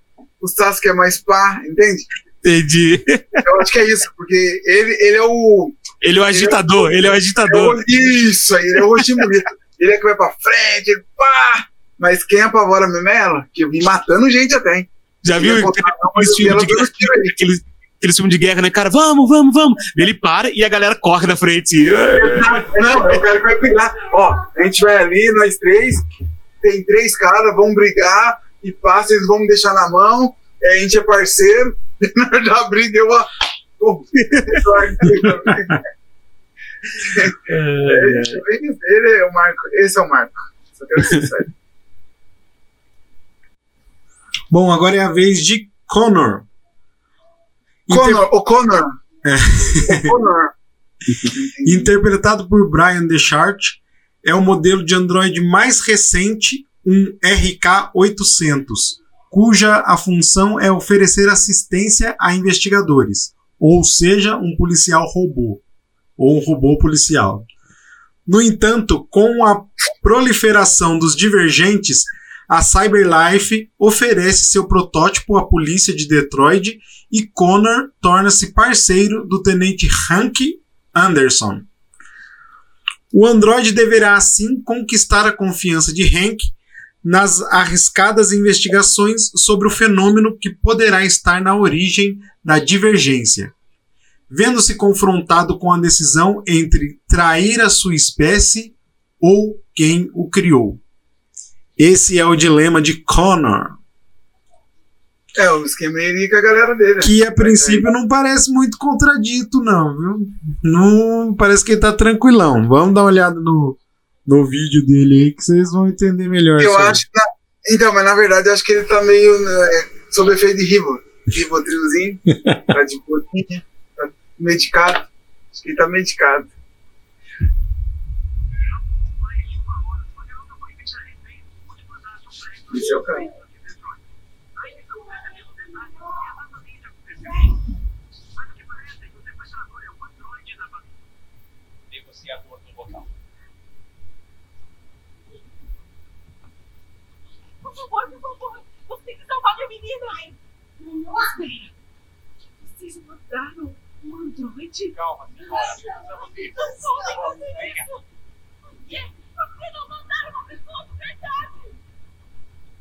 o Sasuke é mais pá, entende? Entendi. Eu acho que é isso, porque ele, ele é o. Ele é o agitador, ele é o É agitador. o isso aí, ele é o rostinho bonito. Ele é que vai pra frente, ele pá! Mas quem apavora mesmo é ela, que vim matando gente até, hein? Já viu é aquele, filme de guerra? de né? Cara, vamos, vamos, vamos. Ele para e a galera corre na frente. Não, eu quero que vai brigar. Ó, a gente vai ali, nós três, tem três caras, vão brigar e passa, eles vão me deixar na mão, é, a gente é parceiro, já briga, eu é, ele é o Marco, esse é o Marco. Só quero ser sério. Bom, agora é a vez de Connor. Connor, o Connor. É. O Connor. Interpretado por Brian Deschart, é o modelo de Android mais recente, um RK800, cuja a função é oferecer assistência a investigadores, ou seja, um policial robô, ou um robô policial. No entanto, com a proliferação dos divergentes, a CyberLife oferece seu protótipo à polícia de Detroit e Connor torna-se parceiro do tenente Hank Anderson. O Android deverá assim conquistar a confiança de Hank nas arriscadas investigações sobre o fenômeno que poderá estar na origem da divergência. Vendo-se confrontado com a decisão entre trair a sua espécie ou quem o criou. Esse é o dilema de Connor, É, o esquema ele com a galera dele. que a princípio não parece muito contradito, não, viu? Não parece que ele tá tranquilão. Vamos dar uma olhada no, no vídeo dele aí que vocês vão entender melhor. Eu acho que. na- Então, mas na verdade eu acho que ele tá meio né, sob efeito de Rivo. Rivotrilzinho. tá de botinha. Tá medicado. Acho que ele tá medicado. Esse é o local. Por favor, por favor. Você tem que salvar minha menina. Nossa. Preciso mandar um, androide. Calma, senhora. Precisamos ir. Isso. Por quê? Por que não mandar uma pessoa de verdade?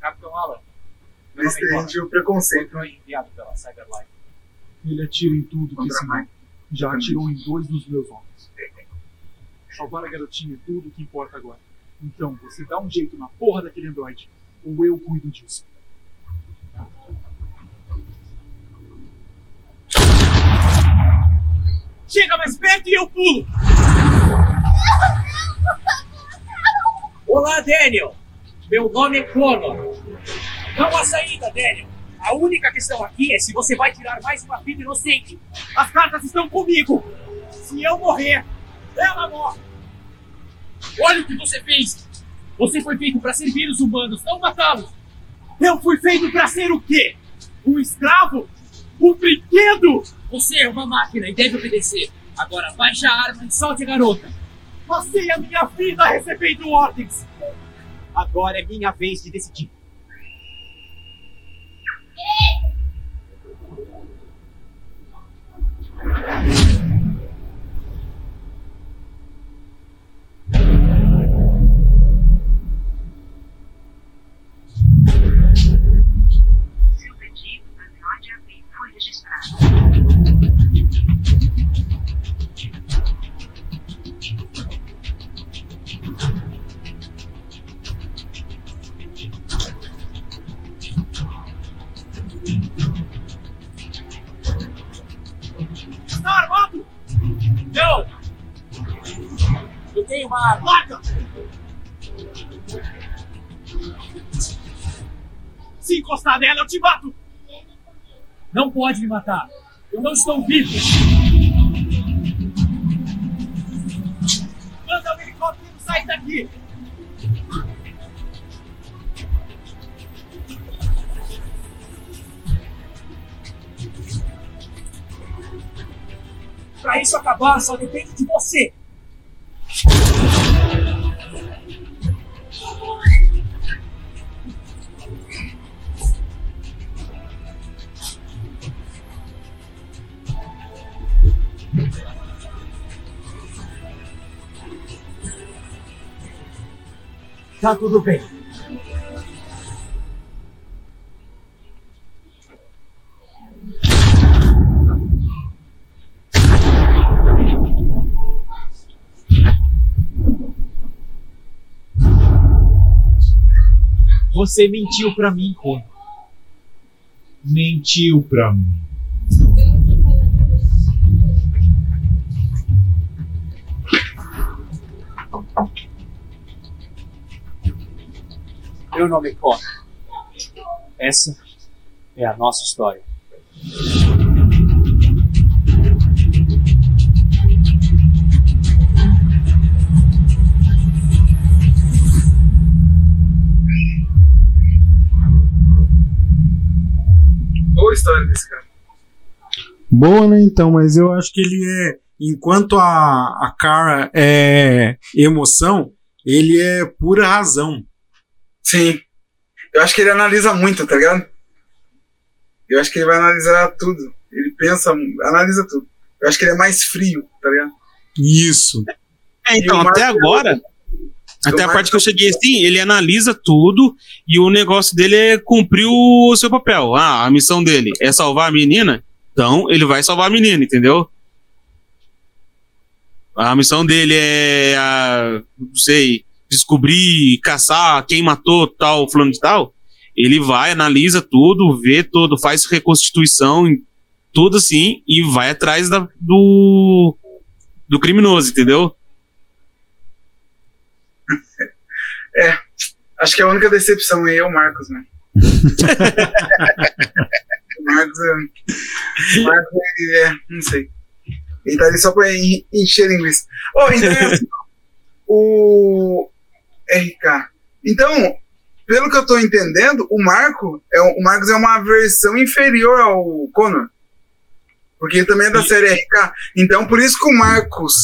Capitão Alan. Viu o preconceito. Foi enviado pela Cyberlife. Ele atira em tudo que se move. Já atirou em dois dos meus homens. Salvar a garotinha é tudo o que importa agora. Então, você dá um jeito na porra daquele androide. Ou eu cuido disso. Chega mais perto e eu pulo! Olá, Daniel! Meu nome é Connor. Não há saída, Daniel. A única questão aqui é se você vai tirar mais uma vida inocente. As cartas estão comigo. Se eu morrer, ela morre. Olha o que você fez. Você foi feito para servir os humanos, não matá-los. Eu fui feito para ser o quê? Um escravo? Um brinquedo? Você é uma máquina e deve obedecer. Agora baixe a arma e solte a garota. Passei a minha vida recebendo ordens. Agora é minha vez de decidir. Seu tem uma arma. Larga! Se encostar nela, eu te mato! Não pode me matar. Eu não estou vivo. Manda o helicóptero sair daqui! Pra isso acabar, só depende de você. Tá tudo bem. Você mentiu pra mim, Connor. Mentiu pra mim. Meu nome é Connor. Essa é a nossa história. Boa, né? Então, mas eu acho que ele é. Enquanto a, a cara é emoção, ele é pura razão. Sim. Eu acho que ele analisa muito, tá ligado? Eu acho que ele vai analisar tudo. Ele pensa, analisa tudo. Eu acho que ele é mais frio, tá ligado? Isso. É, então, até agora, até a parte que eu cheguei assim, ele analisa tudo e o negócio dele é cumprir o seu papel. Ah, a missão dele é salvar a menina, então ele vai salvar a menina, entendeu? A missão dele é, ah, não sei, descobrir, caçar quem matou tal, fulano de tal. Ele vai, analisa tudo, vê tudo, faz reconstituição, tudo assim, e vai atrás da- do, do criminoso, entendeu? É. Acho que a única decepção aí é o Marcos, né? o Marcos é. O Marcos é. Não sei. Ele tá ali só pra en- encher linguiça. Oh, então é assim, o RK. Então, pelo que eu tô entendendo, o Marco é, o Marcos é uma versão inferior ao Connor. Porque ele também é da série RK. Então, por isso que o Marcos,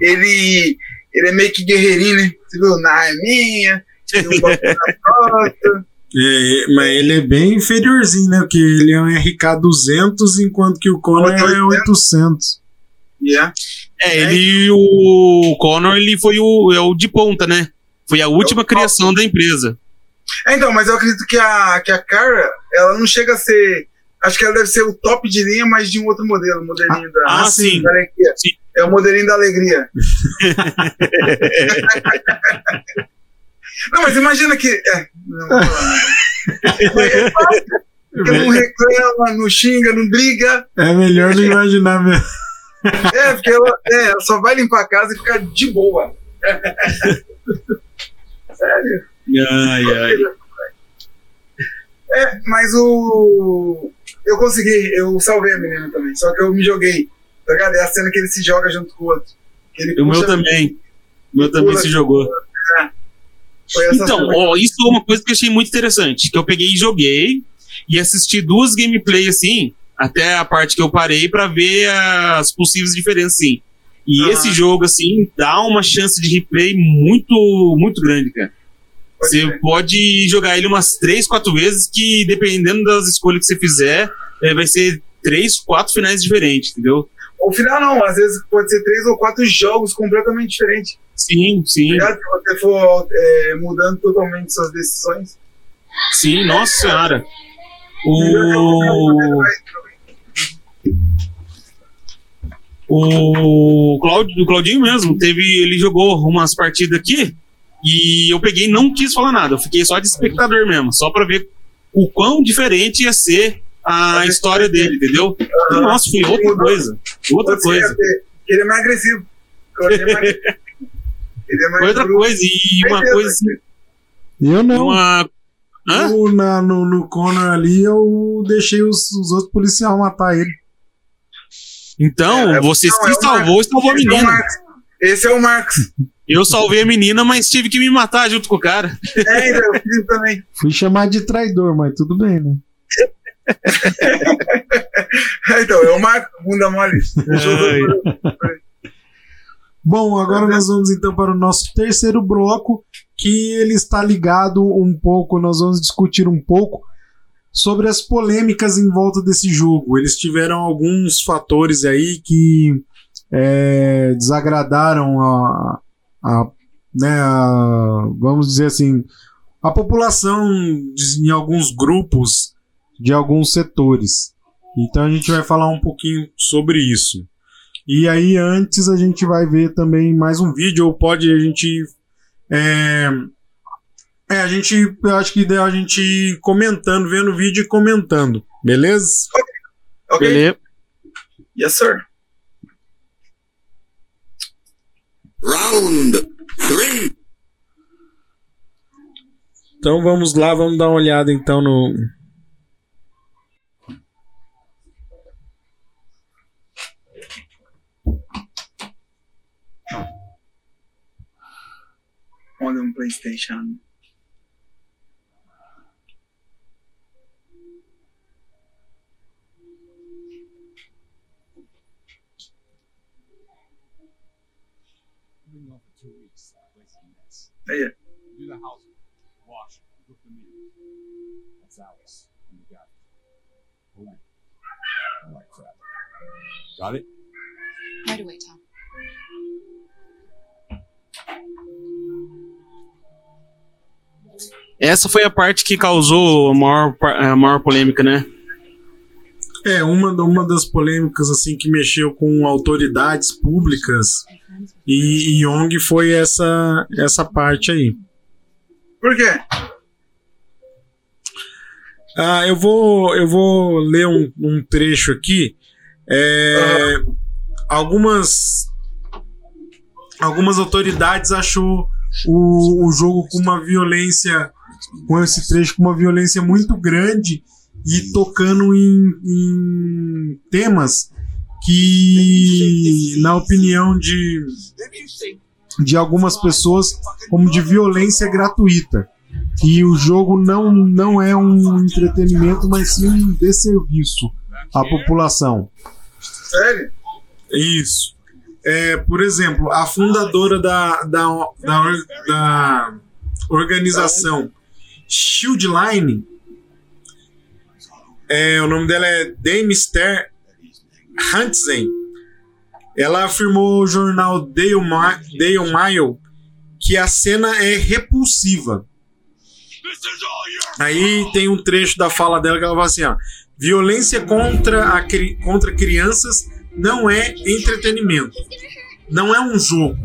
ele, ele é meio que guerreirinho, né? Você viu? Na minha, tem um na prota. É, mas ele é bem inferiorzinho, né? Porque ele é um RK200, enquanto que o Conan é 800. Yeah. É, ele, o Connor, ele foi o, é o de ponta, né? Foi a última criação da empresa. É, então, mas eu acredito que a, que a Kara, ela não chega a ser. Acho que ela deve ser o top de linha, mas de um outro modelo, o modelinho da, ah, sim. da alegria. É o modelinho da alegria. não, mas imagina que. É, não, fácil, porque não reclama, não xinga, não briga. É melhor não imaginar mesmo. É, porque ela, é, ela só vai limpar a casa e ficar de boa. Sério. Ai, ai. É, mas o. Eu consegui, eu salvei a menina também, só que eu me joguei. Tá ligado? É a cena que ele se joga junto com o outro. O meu também. O meu também se jogou. Então, ó, isso é uma coisa que eu achei muito interessante. Que eu peguei e joguei e assisti duas gameplay assim, até a parte que eu parei pra ver as possíveis diferenças, sim. E esse jogo, assim, dá uma chance de replay muito, muito grande, cara. Você pode jogar ele umas três, quatro vezes, que dependendo das escolhas que você fizer, é, vai ser três, quatro finais diferentes, entendeu? O final não, às vezes pode ser três ou quatro jogos completamente diferentes. Sim, sim. Se você for é, mudando totalmente suas decisões. Sim, nossa senhora. O. O Claudio, o Claudinho mesmo, teve, ele jogou umas partidas aqui e eu peguei não quis falar nada. Eu fiquei só de espectador mesmo, só pra ver o quão diferente ia ser a história dele, entendeu? E, nossa, foi outra coisa. Outra coisa. Ele é mais agressivo. Ele é é outra bruto. coisa, e uma coisa assim. Eu não. Uma. Hã? No, na- no, no Connor ali, eu deixei os, os outros policiais matar ele. Então, É, você não, se é salvou e salvou a é menina. Esse é o Marcos. Eu salvei a menina, mas tive que me matar junto com o cara. É, então, eu fiz também. Fui chamar de traidor, mas tudo bem, né? Então, é o Marcos, bunda mole. Ai. Bom, agora nós vamos então para o nosso terceiro bloco, que ele está ligado um pouco, nós vamos discutir um pouco sobre as polêmicas em volta desse jogo. Eles tiveram alguns fatores aí que é, desagradaram a, a, né, a- vamos dizer assim, a população em alguns grupos de alguns setores. Então a gente vai falar um pouquinho sobre isso. E aí, antes a gente vai ver também mais um vídeo, ou pode a gente. É, é, a gente. Eu acho que ideal a gente ir comentando, vendo o vídeo e comentando, beleza? Ok? Beleza. Yes, sir. Round three. Então vamos lá, vamos dar uma olhada então no. On um PlayStation. Aí, Do the house, wash, cook the meal. That's Alice. You got it. Oh, I like crap. Got it? Right away, Tom. Essa foi a parte que causou a maior, a maior polêmica, né? É, uma, uma das polêmicas assim que mexeu com autoridades públicas e, e ONG foi essa, essa parte aí. Por quê? Ah, eu vou, eu vou ler um, um trecho aqui. É, algumas, algumas autoridades achou o, o jogo com uma violência, com esse trecho com uma violência muito grande e tocando em, em temas que, na opinião de, de algumas pessoas, como de violência gratuita. Que o jogo não, não é um entretenimento, mas sim um desserviço à população. Sério? Isso. É, por exemplo, a fundadora da, da, da, da organização Shieldline, é, o nome dela é Damister Hansen. Ela afirmou ao jornal Daily Ma- Daily Mail que a cena é repulsiva. Aí tem um trecho da fala dela que ela fala assim: ó, violência contra, a, contra crianças não é entretenimento, não é um jogo.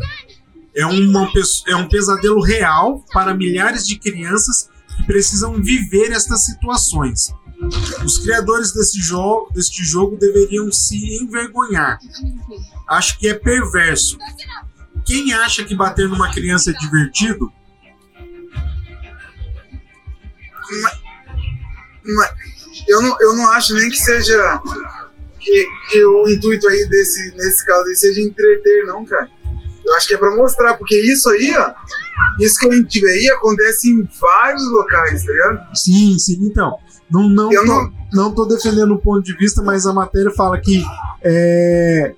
É, uma, é um pesadelo real para milhares de crianças precisam viver estas situações. Os criadores desse jogo, deste jogo deveriam se envergonhar. Acho que é perverso. Quem acha que bater numa criança é divertido? Eu não, eu não acho nem que seja. Que, que o intuito aí desse, nesse caso aí seja entreter, não, cara. Eu acho que é pra mostrar, porque isso aí, ó. Isso que eu tive aí acontece em vários locais, tá ligado? Sim, sim. Então, não, não, Eu tô, não- não tô defendendo o ponto de vista, mas a matéria fala que é,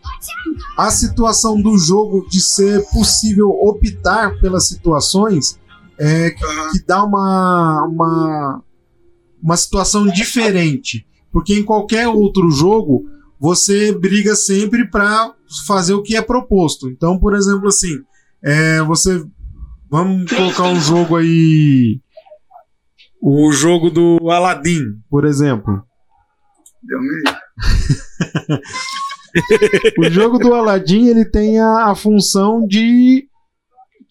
a situação do jogo de ser possível optar pelas situações é que, que dá uma, uma, uma situação diferente. Porque em qualquer outro jogo, você briga sempre para fazer o que é proposto. Então, por exemplo, assim, é, você. Vamos colocar um jogo aí. O jogo do Aladdin, por exemplo. Deu O jogo do Aladdin ele tem a, a função de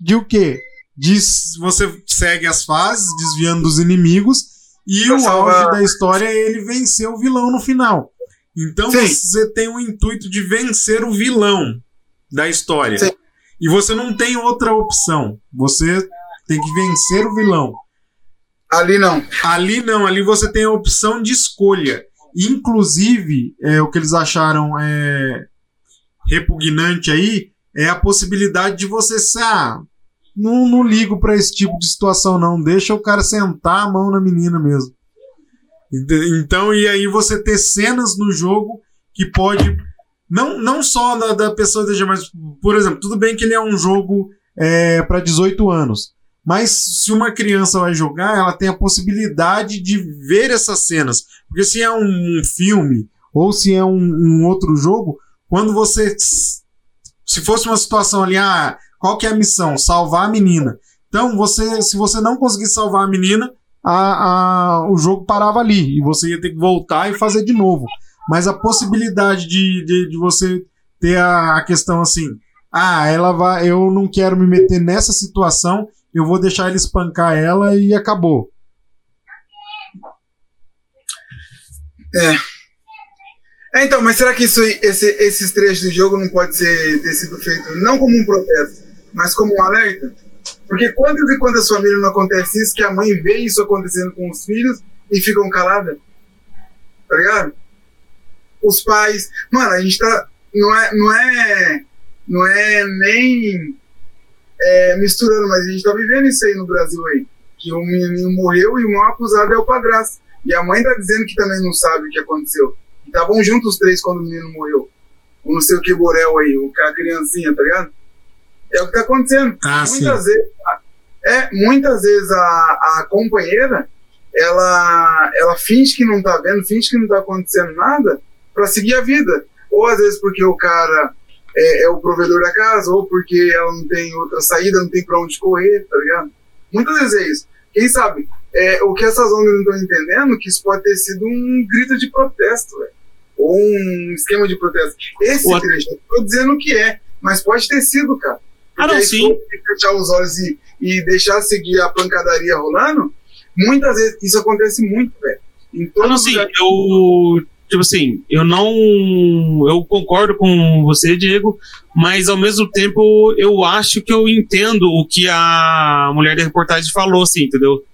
de o quê? De você segue as fases desviando dos inimigos e Pra o salvar. auge da história é ele vencer o vilão no final. Então Sim. você tem o intuito de vencer o vilão da história. Sim. e você não tem outra opção. Você tem que vencer o vilão. Ali não. Ali não, ali você tem a opção de escolha. Inclusive, é, o que eles acharam é, repugnante aí é a possibilidade de você ser. Ah, não, não ligo pra esse tipo de situação, não. Deixa o cara sentar a mão na menina mesmo. Ent- Então, e aí você ter cenas no jogo que pode. Não, não só da, da pessoa desejar, mas, por exemplo, tudo bem que ele é um jogo é, para 18 anos. Mas se uma criança vai jogar, ela tem a possibilidade de ver essas cenas. Porque se é um filme ou se é um, um outro jogo, quando você. Se fosse uma situação ali, ah, qual que é a missão? Salvar a menina. Então, você, se você não conseguir salvar a menina, a, a- o jogo parava ali. E você ia ter que voltar e fazer de novo. Mas a possibilidade de, de, de você ter a, a questão assim, ah, ela vai, eu não quero me meter nessa situação, eu vou deixar ele espancar ela e acabou. É. É, então, mas será que isso, esse, esses trechos do jogo não pode ser, ter sido feito não como um protesto, mas como um alerta? Porque quantas e quantas famílias não acontece isso, que a mãe vê isso acontecendo com os filhos e ficam caladas? Tá ligado? Os pais. Mano, a gente tá. Não é. Não é, não é nem é, misturando, mas a gente tá vivendo isso aí no Brasil aí. Que um menino morreu e o maior acusado é o padrasto. E a mãe tá dizendo que também não sabe o que aconteceu. Estavam juntos os três quando o menino morreu. O não sei o que Borel aí, o, a criancinha, tá ligado? É o que tá acontecendo. Ah, muitas vezes. É, muitas vezes a, a companheira ela, ela finge que não tá vendo, finge que não tá acontecendo nada pra seguir a vida. Ou às vezes porque o cara é, é o provedor da casa, ou porque ela não tem outra saída, não tem pra onde correr, tá ligado? Muitas vezes é isso. Quem sabe? É, o que essas ONGs não estão entendendo que isso pode ter sido um grito de protesto, velho. Ou um esquema de protesto. Esse trecho, eu tô dizendo que é, mas pode ter sido, cara. Ah, não, sim. fechar os olhos e, e deixar seguir a pancadaria rolando, muitas vezes isso acontece muito, velho. Em Ah, não, sim, lugares. eu. Tipo assim, eu não. Eu concordo com você, Diego, mas ao mesmo tempo eu acho que eu entendo o que a mulher da reportagem falou, assim, entendeu?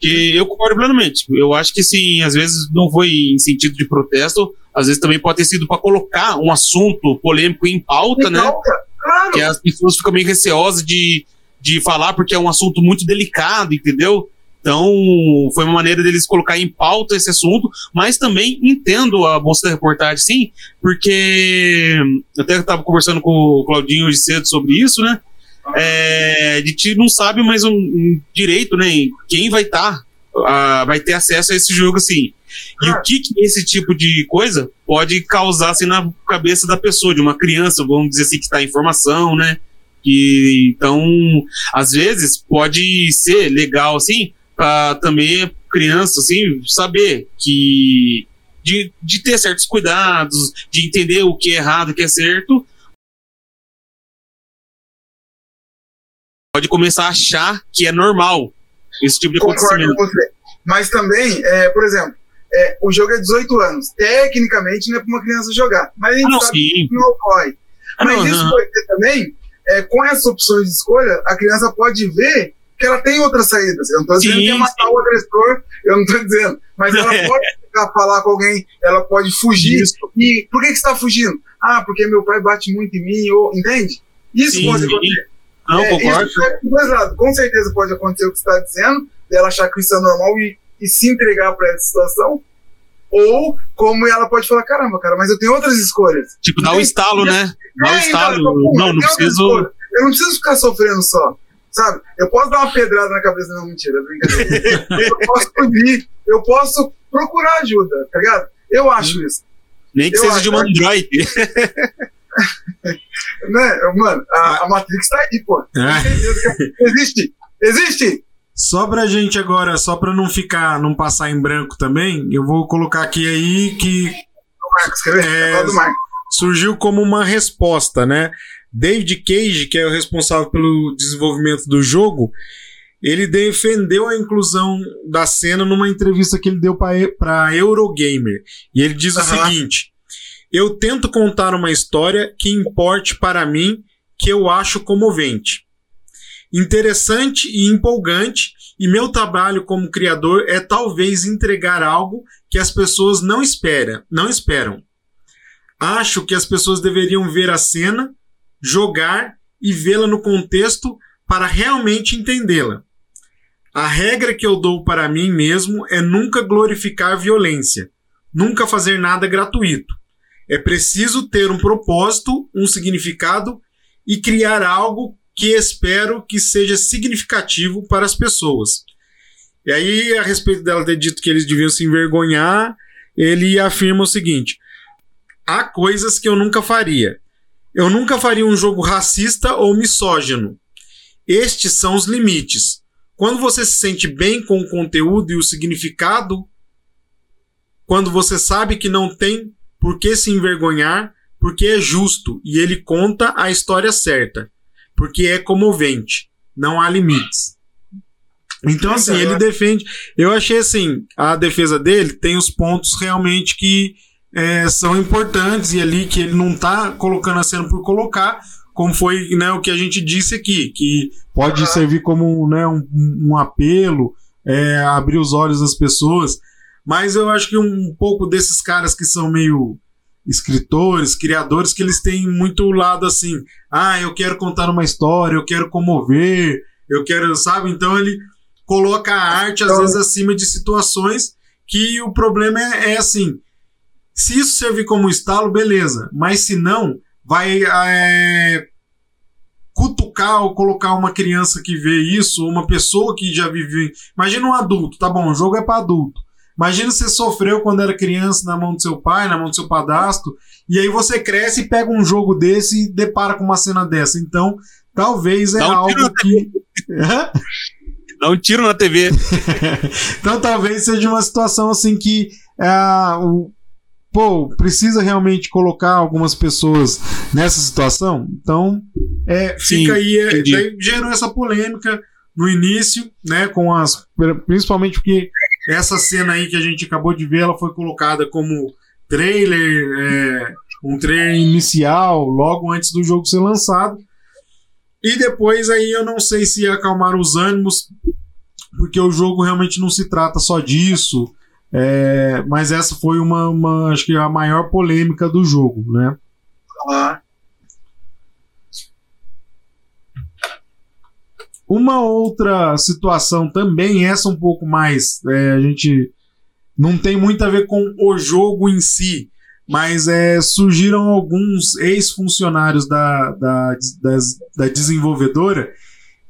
Que eu concordo plenamente. Eu acho que, sim, às vezes não foi em sentido de protesto, às vezes também pode ter sido para colocar um assunto polêmico em pauta, né? Claro. Que as pessoas ficam meio receosas de, de falar porque é um assunto muito delicado, entendeu? Então, foi uma maneira deles colocar em pauta esse assunto, mas também entendo a moça da reportagem, sim, porque eu até estava conversando com o Claudinho hoje cedo sobre isso, né? É, a gente não sabe mais um, um direito, né? em Quem vai estar, vai ter acesso a esse jogo, assim. E o que, que esse tipo de coisa pode causar assim, na cabeça da pessoa, de uma criança, vamos dizer assim, que está em formação, né? Que, então, às vezes, pode ser legal, assim, para também criança, assim, saber que. De, de ter certos cuidados, de entender o que é errado, o que é certo, pode começar a achar que é normal esse tipo de Concordo acontecimento. Mas também, é, por exemplo, é, o jogo é 18 anos. Tecnicamente não é para uma criança jogar. Mas a gente Ah, não, sabe sim. que não ocorre. Ah, Mas não, isso aham. pode ter também, é, com essas opções de escolha, a criança pode ver que ela tem outras saídas. Eu não estou dizendo Sim, que é matar o agressor, eu não estou dizendo. Mas ela É. pode ficar falar com alguém, ela pode fugir. E por que, que você está fugindo? Ah, porque meu pai bate muito em mim, ou, entende? Isso Sim, pode acontecer. Não, É, concordo. Isso é. Com certeza pode acontecer o que você está dizendo, dela achar que isso é normal e, e se entregar para essa situação. Ou como ela pode falar, caramba, cara, mas eu tenho outras escolhas. Tipo, dá o estalo, né? Dá o É, estalo. então, Não, não preciso. Eu não preciso ficar sofrendo só. Sabe? Eu posso dar uma pedrada na cabeça, não, mentira, é brincadeira. eu posso fugir, eu posso procurar ajuda, tá ligado? Eu acho isso. Nem que Eu seja acho- de uma Android. Né? Mano, a, a Matrix tá aí, pô. É. Existe! Existe! Só pra gente agora, só pra não ficar, não passar em branco também, eu vou colocar aqui aí que Marcos? É, surgiu como uma resposta, né? David Cage, que é o responsável pelo desenvolvimento do jogo, ele defendeu a inclusão da cena numa entrevista que ele deu para Eurogamer. E ele diz o Aham. seguinte: Eu tento contar uma história que importe para mim que eu acho comovente. Interessante e empolgante, e meu trabalho como criador é talvez entregar algo que as pessoas não esperam, não esperam. Acho que as pessoas deveriam ver a cena, jogar e vê-la no contexto para realmente entendê-la. A regra que eu dou para mim mesmo é nunca glorificar violência, nunca fazer nada gratuito. É preciso ter um propósito, um significado e criar algo que espero que seja significativo para as pessoas. E aí, a respeito dela ter dito que eles deviam se envergonhar, ele afirma o seguinte: há coisas que eu nunca faria. Eu nunca faria um jogo racista ou misógino. Estes são os limites. Quando você se sente bem com o conteúdo e o significado, quando você sabe que não tem por que se envergonhar, porque é justo e ele conta a história certa, porque é comovente, não há limites. Então, assim, ele defende. Eu achei assim, a defesa dele tem os pontos realmente que é, são importantes e ali que ele não tá colocando a cena por colocar, como foi né, o que a gente disse aqui, que pode servir como né, um, um apelo, é, abrir os olhos das pessoas. Mas eu acho que um pouco desses caras que são meio escritores, criadores, que eles têm muito lado assim, ah, eu quero contar uma história, eu quero comover, eu quero, sabe? Então ele coloca a arte às vezes acima de situações que o problema é, é assim, se isso servir como estalo, beleza, mas se não, vai é, cutucar ou colocar uma criança que vê isso, uma pessoa que já vive. Imagina um adulto, tá bom, o jogo é para adulto. Imagina você sofreu quando era criança na mão do seu pai, na mão do seu padastro, e aí você cresce e pega um jogo desse e depara com uma cena dessa. Então, talvez é um algo que. Dá um tiro na TV. então talvez seja uma situação assim que é, o, pô, precisa realmente colocar algumas pessoas nessa situação. Então, é, Sim, fica aí, é, daí gerou essa polêmica no início, né, com as principalmente porque essa cena aí que a gente acabou de ver, ela foi colocada como trailer, é, um trailer inicial, logo antes do jogo ser lançado. E depois aí eu não sei se acalmar os ânimos, porque o jogo realmente não se trata só disso. é, mas essa foi uma, uma, acho que a maior polêmica do jogo, né? Uma outra situação também, essa um pouco mais, é, a gente não tem muito a ver com o jogo em si, mas é, surgiram alguns ex-funcionários da, da, das- da desenvolvedora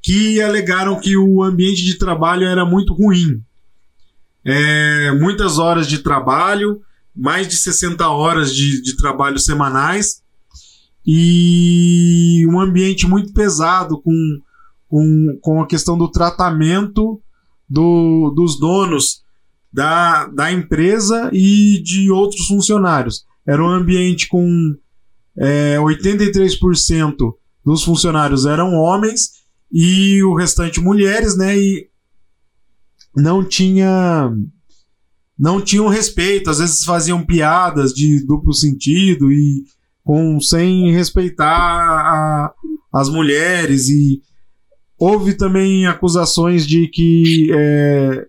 que alegaram que o ambiente de trabalho era muito ruim. É, muitas horas de trabalho, mais de 60 horas de, de trabalho semanais e um ambiente muito pesado com, com, com a questão do tratamento do, dos donos da, da empresa e de outros funcionários. Era um ambiente com é, 83% dos funcionários eram homens e o restante mulheres, né? E não tinha não tinham respeito, às vezes faziam piadas de duplo sentido e com sem respeitar a- as mulheres e houve também acusações de que é,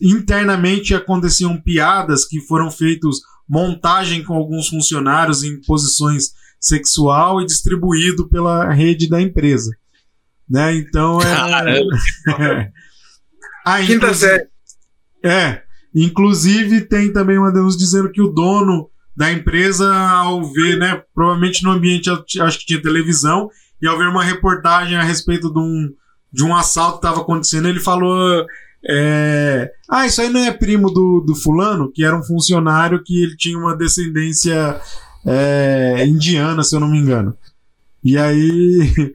internamente aconteciam piadas que foram feitos montagem com alguns funcionários em posições sexual e distribuído pela rede da empresa, né? Então é, é. Ah, Quinta inclusive- série. é, inclusive tem também uma denúncia dizendo que o dono da empresa, ao ver, né, provavelmente no ambiente, acho que tinha televisão, e ao ver uma reportagem a respeito de um, de um assalto que estava acontecendo, ele falou: é, Ah, isso aí não é primo do, do fulano, que era um funcionário que ele tinha uma descendência é, indiana, se eu não me engano. E aí.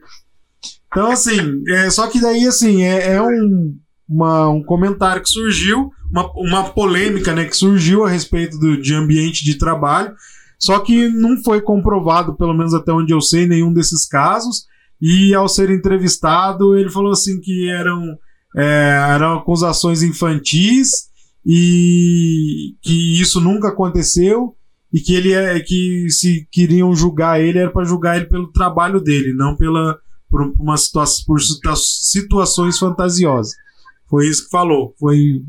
Então, assim, é, só que daí, assim, é, é um, uma- um comentário que surgiu, uma, uma polêmica né, que surgiu a respeito do, de ambiente de trabalho, só que não foi comprovado, pelo menos até onde eu sei, nenhum desses casos. E ao ser entrevistado, ele falou assim que eram, é, eram acusações infantis e que isso nunca aconteceu e que ele é que se queriam julgar ele era para julgar ele pelo trabalho dele, não pela por uma situação por situa- situações fantasiosas. Foi isso que falou. Foi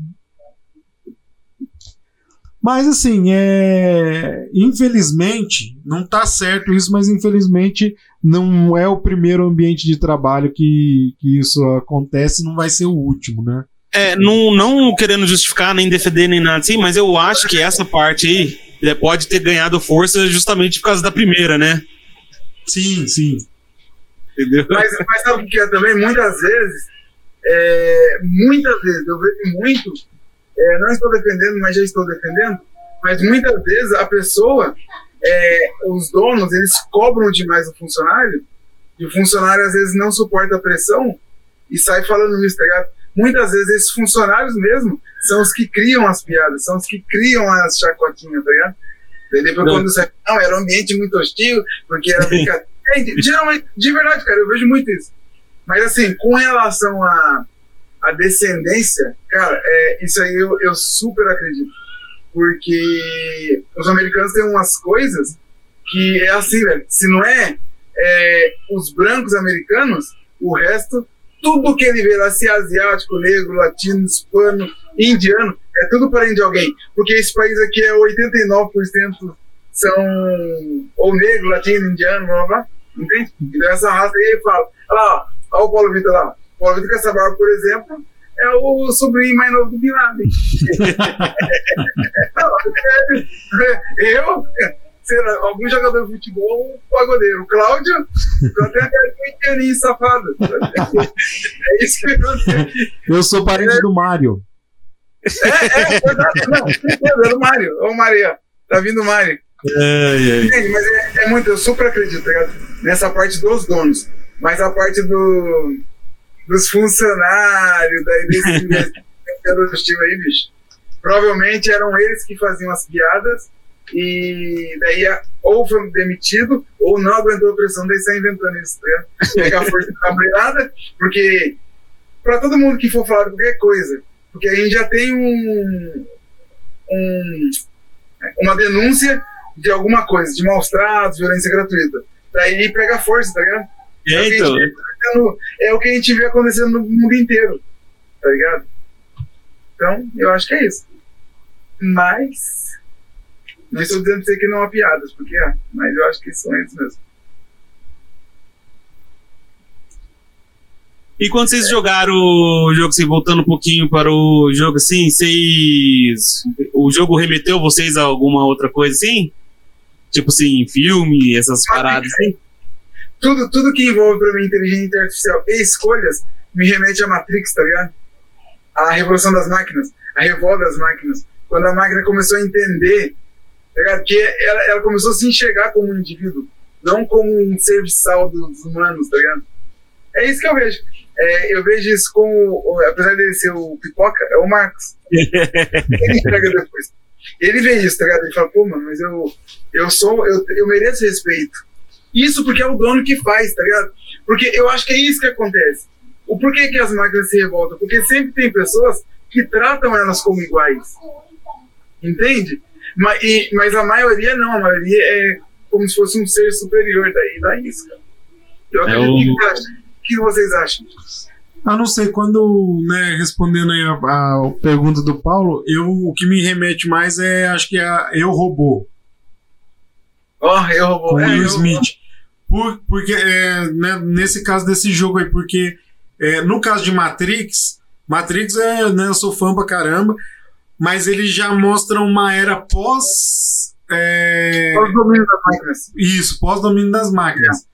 mas assim, é infelizmente não tá certo isso, mas infelizmente não é o primeiro ambiente de trabalho que, que isso acontece, não vai ser o último, né? É, não, não querendo justificar, nem defender, nem nada assim, mas eu acho que essa parte aí é, pode ter ganhado força justamente por causa da primeira, né? Sim, sim. Entendeu? Mas, mas sabe o que é também? Muitas vezes, é, muitas vezes, eu vejo muito, é, não estou defendendo, mas já estou defendendo, mas muitas vezes a pessoa, é, os donos, eles cobram demais o funcionário, e o funcionário às vezes não suporta a pressão e sai falando isso, tá ligado? Muitas vezes esses funcionários mesmo são os que criam as piadas, são os que criam as chacotinhas, tá ligado? Depois Não. quando você não, era um ambiente muito hostil, porque era brincadeira. É, geralmente, de verdade, cara, eu vejo muito isso. Mas assim, com relação à à descendência, cara, é, isso aí eu, eu super acredito. Porque os americanos têm umas coisas que é assim, velho. Se não é, é, os brancos americanos, o resto, tudo que ele vê lá, se é asiático, negro, latino, hispano, indiano, é tudo parente de alguém. Porque esse país aqui é 89% são ou negro, latino, indiano, blá blá blá. Entende? Então essa raça aí fala. Olha lá, olha o Paulo Vitor lá. O com essa barba, por exemplo, é o sobrinho mais novo do Bin Laden. Não, sério. Eu, sei lá, algum jogador de futebol, um pagodeiro. O Cláudio, eu tenho aquele pequenininho safado. É isso que eu tenho aqui. Eu sou parente do Mário. É, é, verdade. Não, é do Mário. Ô, Maria, tá vindo o Mário. Entende? Mas é, é muito, eu super acredito, tá ligado? Nessa parte dos donos. Mas a parte do, dos funcionários, daí desse investimento aí, bicho. Provavelmente eram eles que faziam as piadas e daí a- ou foi demitido ou não aguentou a pressão, daí sai inventando isso, tá ligado? Pega a força da mulherada, porque pra todo mundo que for falar de qualquer coisa, porque a gente já tem um, um uma denúncia de alguma coisa, de maus tratos, violência gratuita. Daí pega força, tá ligado? É, o que a então. gente vê acontecendo- é o que a gente vê acontecendo no mundo inteiro, tá ligado? Então, eu acho que é isso. Mas. Não estou dizendo pra que não há piadas, porque há, mas eu acho que são eles mesmo. E quando vocês jogaram o jogo, assim, voltando um pouquinho para o jogo, assim, vocês. O jogo remeteu vocês a alguma outra coisa assim? Tipo assim, filme, essas paradas assim? Tudo, tudo que envolve pra mim inteligência artificial e escolhas me remete a Matrix, tá ligado? A revolução das máquinas, a revolta das máquinas. Quando a máquina começou a entender, tá ligado? Que ela, ela começou a se enxergar como um indivíduo, não como um serviçal dos humanos, tá ligado? É isso que eu vejo. É, eu vejo isso com, o- apesar dele ser o pipoca, é o Marcos. Ele entrega depois. Ele vê isso, tá ligado? Ele fala, pô, mano, mas eu, eu sou, eu, eu mereço respeito. Isso porque é o dono que faz, tá ligado? Porque eu acho que é isso que acontece. O porquê que as máquinas se revoltam? Porque sempre tem pessoas que tratam elas como iguais. Entende? Mas, e- mas a maioria não, a maioria é como se fosse um ser superior, daí dá isso, cara. Eu É acredito. o- O que vocês acham? O que vocês acham? Ah, não sei, quando, né, respondendo aí a, a pergunta do Paulo, eu, o que me remete mais é, acho que é a Eu Robô, Ó, eu roubou. com é, Will eu- Smith. Por, porque, é, né, nesse caso desse jogo aí, porque é, no caso de Matrix, Matrix é, né, eu sou fã pra caramba, mas ele já mostra uma era pós. É, Pós domínio das máquinas. Isso, pós-domínio das máquinas.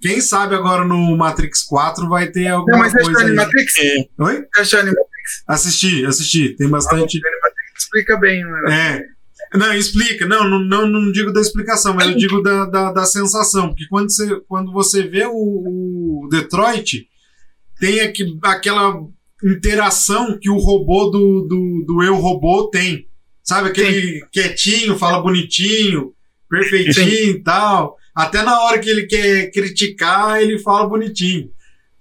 Quem sabe agora no Matrix 4 vai ter Não, alguma mas você coisa aí. Animatrix? Oi? Animatrix? Assisti, assisti. Tem bastante. Animatrix explica bem, né? É. Não, explica. Não, não, não, não digo da explicação, mas eu digo da, da, da sensação. Porque quando você, quando você vê o, o Detroit, tem aqui, aquela interação que o robô do, do, do Eu Robô tem. Sabe? Aquele quietinho, fala bonitinho, perfeitinho e tal. Até na hora que ele quer criticar, ele fala bonitinho.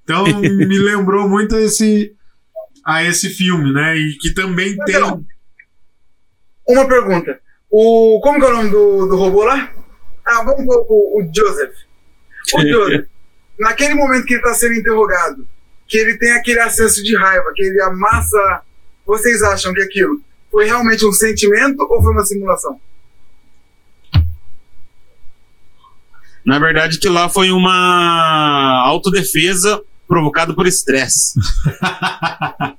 Então me lembrou muito esse, a esse filme, né? E que também tem. Uma pergunta. O, como que é o nome do, do robô lá? Ah, vamos pôr o, o Joseph. O Joseph, naquele momento que ele está sendo interrogado, que ele tem aquele acesso de raiva, que ele amassa. Vocês acham que aquilo foi realmente um sentimento ou foi uma simulação? Na verdade, que lá foi uma autodefesa provocada por estresse.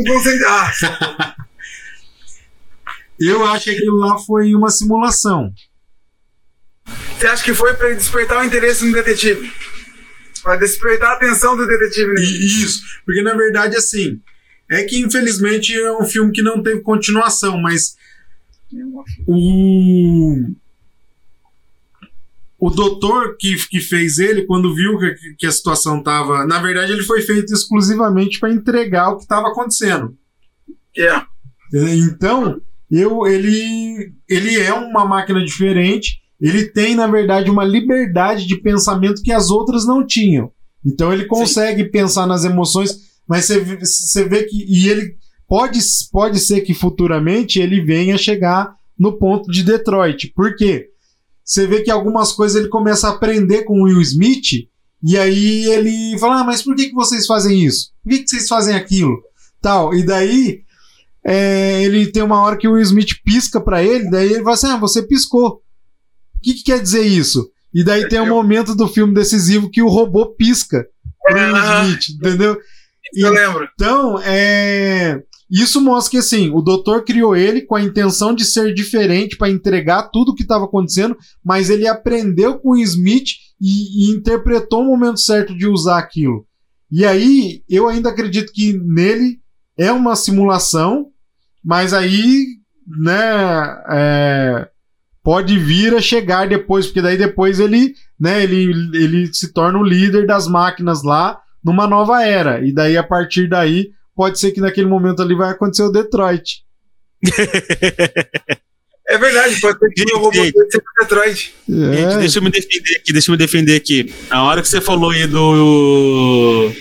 Então, ah, Eu acho que aquilo lá foi uma simulação. você acha que foi para despertar o interesse no detetive? Para despertar a atenção do detetive nele? E- Isso, porque na verdade, assim, é que infelizmente é um filme que não teve continuação, mas o. O doutor que, que fez ele, quando viu que, que a situação tava. Na verdade, ele foi feito exclusivamente para entregar o que estava acontecendo. É. Então, eu, ele, ele é uma máquina diferente. Ele tem, na verdade, uma liberdade de pensamento que as outras não tinham. Então, ele consegue pensar nas emoções, mas você, vê- você vê que. E ele pode, pode ser que futuramente ele venha chegar no ponto de Detroit. Por quê? Você vê que algumas coisas ele começa a aprender com o Will Smith. E aí ele fala: Ah, mas por que, que vocês fazem isso? Por que, que vocês fazem aquilo? Tal. E daí é, ele tem uma hora que o Will Smith pisca pra ele, daí ele fala assim: Ah, você piscou. O que, que quer dizer isso? E daí tem um momento do filme decisivo que o robô pisca pro Will Smith, entendeu? Eu lembro. Então, é. Isso mostra que assim, o doutor criou ele com a intenção de ser diferente pra entregar tudo o que estava acontecendo, mas ele aprendeu com o Smith e, e interpretou o momento certo de usar aquilo. E aí, eu ainda acredito que nele é uma simulação, mas aí, né, é, pode vir a chegar depois, porque daí depois ele, né, ele, ele se torna o líder das máquinas lá numa nova era. E daí, a partir daí, pode ser que naquele momento ali vai acontecer o Detroit. É verdade, pode ser que o robô do Detroit. Gente, deixa eu me defender aqui, deixa eu me defender aqui. A hora que você falou aí do.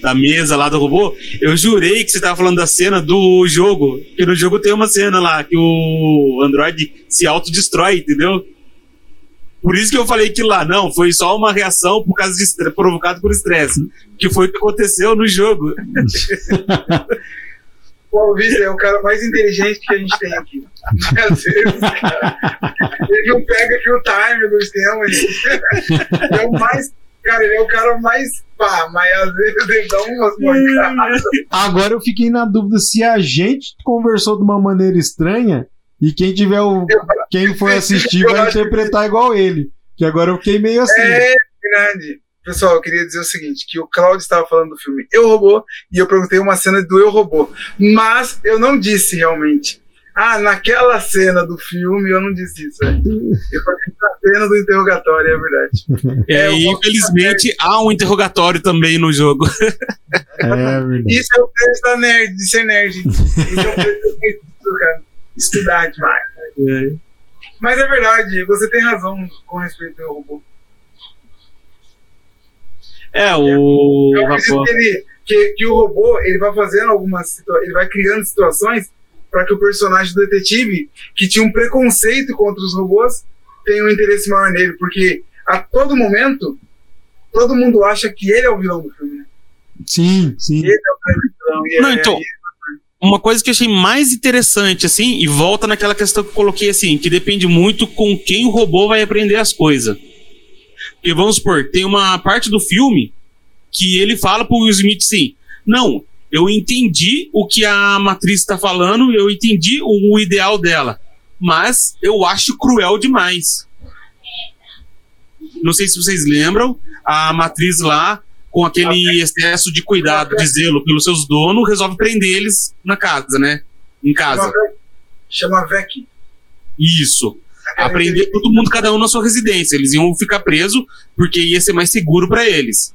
Da mesa lá do robô, eu jurei que você tava falando da cena do jogo. Que no jogo tem uma cena lá que o Android se autodestrói, entendeu? Por isso que eu falei que lá, não, foi só uma reação por causa de provocado por estresse. Que foi o que aconteceu no jogo. O Vista é o cara mais inteligente que a gente tem aqui. Às vezes, cara, ele não pega aqui o time do esquema. Ele ele é o mais. Cara, ele é o cara mais pá, mas às vezes ele dá umas mancadas. Agora eu fiquei na dúvida se a gente conversou de uma maneira estranha e quem tiver o. Quem for assistir vai interpretar igual ele. Que agora eu fiquei meio assim. É verdade. Pessoal, eu queria dizer o seguinte: que o Claudio estava falando do filme Eu Robô e eu perguntei uma cena do Eu Robô. Mas eu não disse realmente. Ah, naquela cena do filme eu não disse isso. É. Eu falei na cena do interrogatório, é verdade. E aí, infelizmente, há um interrogatório também no jogo. É verdade. Isso é o preço da nerd, de ser nerd. Isso é o preço de cara. Estudar demais. Mas é verdade, você tem razão com respeito ao robô. É, o. Eu acredito que, ele, que, que o robô ele vai fazendo algumas ele vai criando situações para que o personagem do detetive, que tinha um preconceito contra os robôs, tenha um interesse maior nele, porque a todo momento todo mundo acha que ele é o vilão do filme. né? Sim, sim. Ele é o vilão. E Não, é- então, uma coisa que eu achei mais interessante, assim, e volta naquela questão que eu coloquei, assim, que depende muito com quem o robô vai aprender as coisas. Porque vamos supor, tem uma parte do filme que ele fala pro Will Smith assim: Não, eu entendi o que a matriz está falando, eu entendi o, o ideal dela, mas eu acho cruel demais. Não sei se vocês lembram, a matriz lá, com aquele excesso de cuidado, de zelo pelos seus donos, resolve prender eles na casa, né? Em casa. Chama Vec. Isso. Aprender todo mundo, cada um na sua residência. Eles iam ficar presos porque ia ser mais seguro para eles.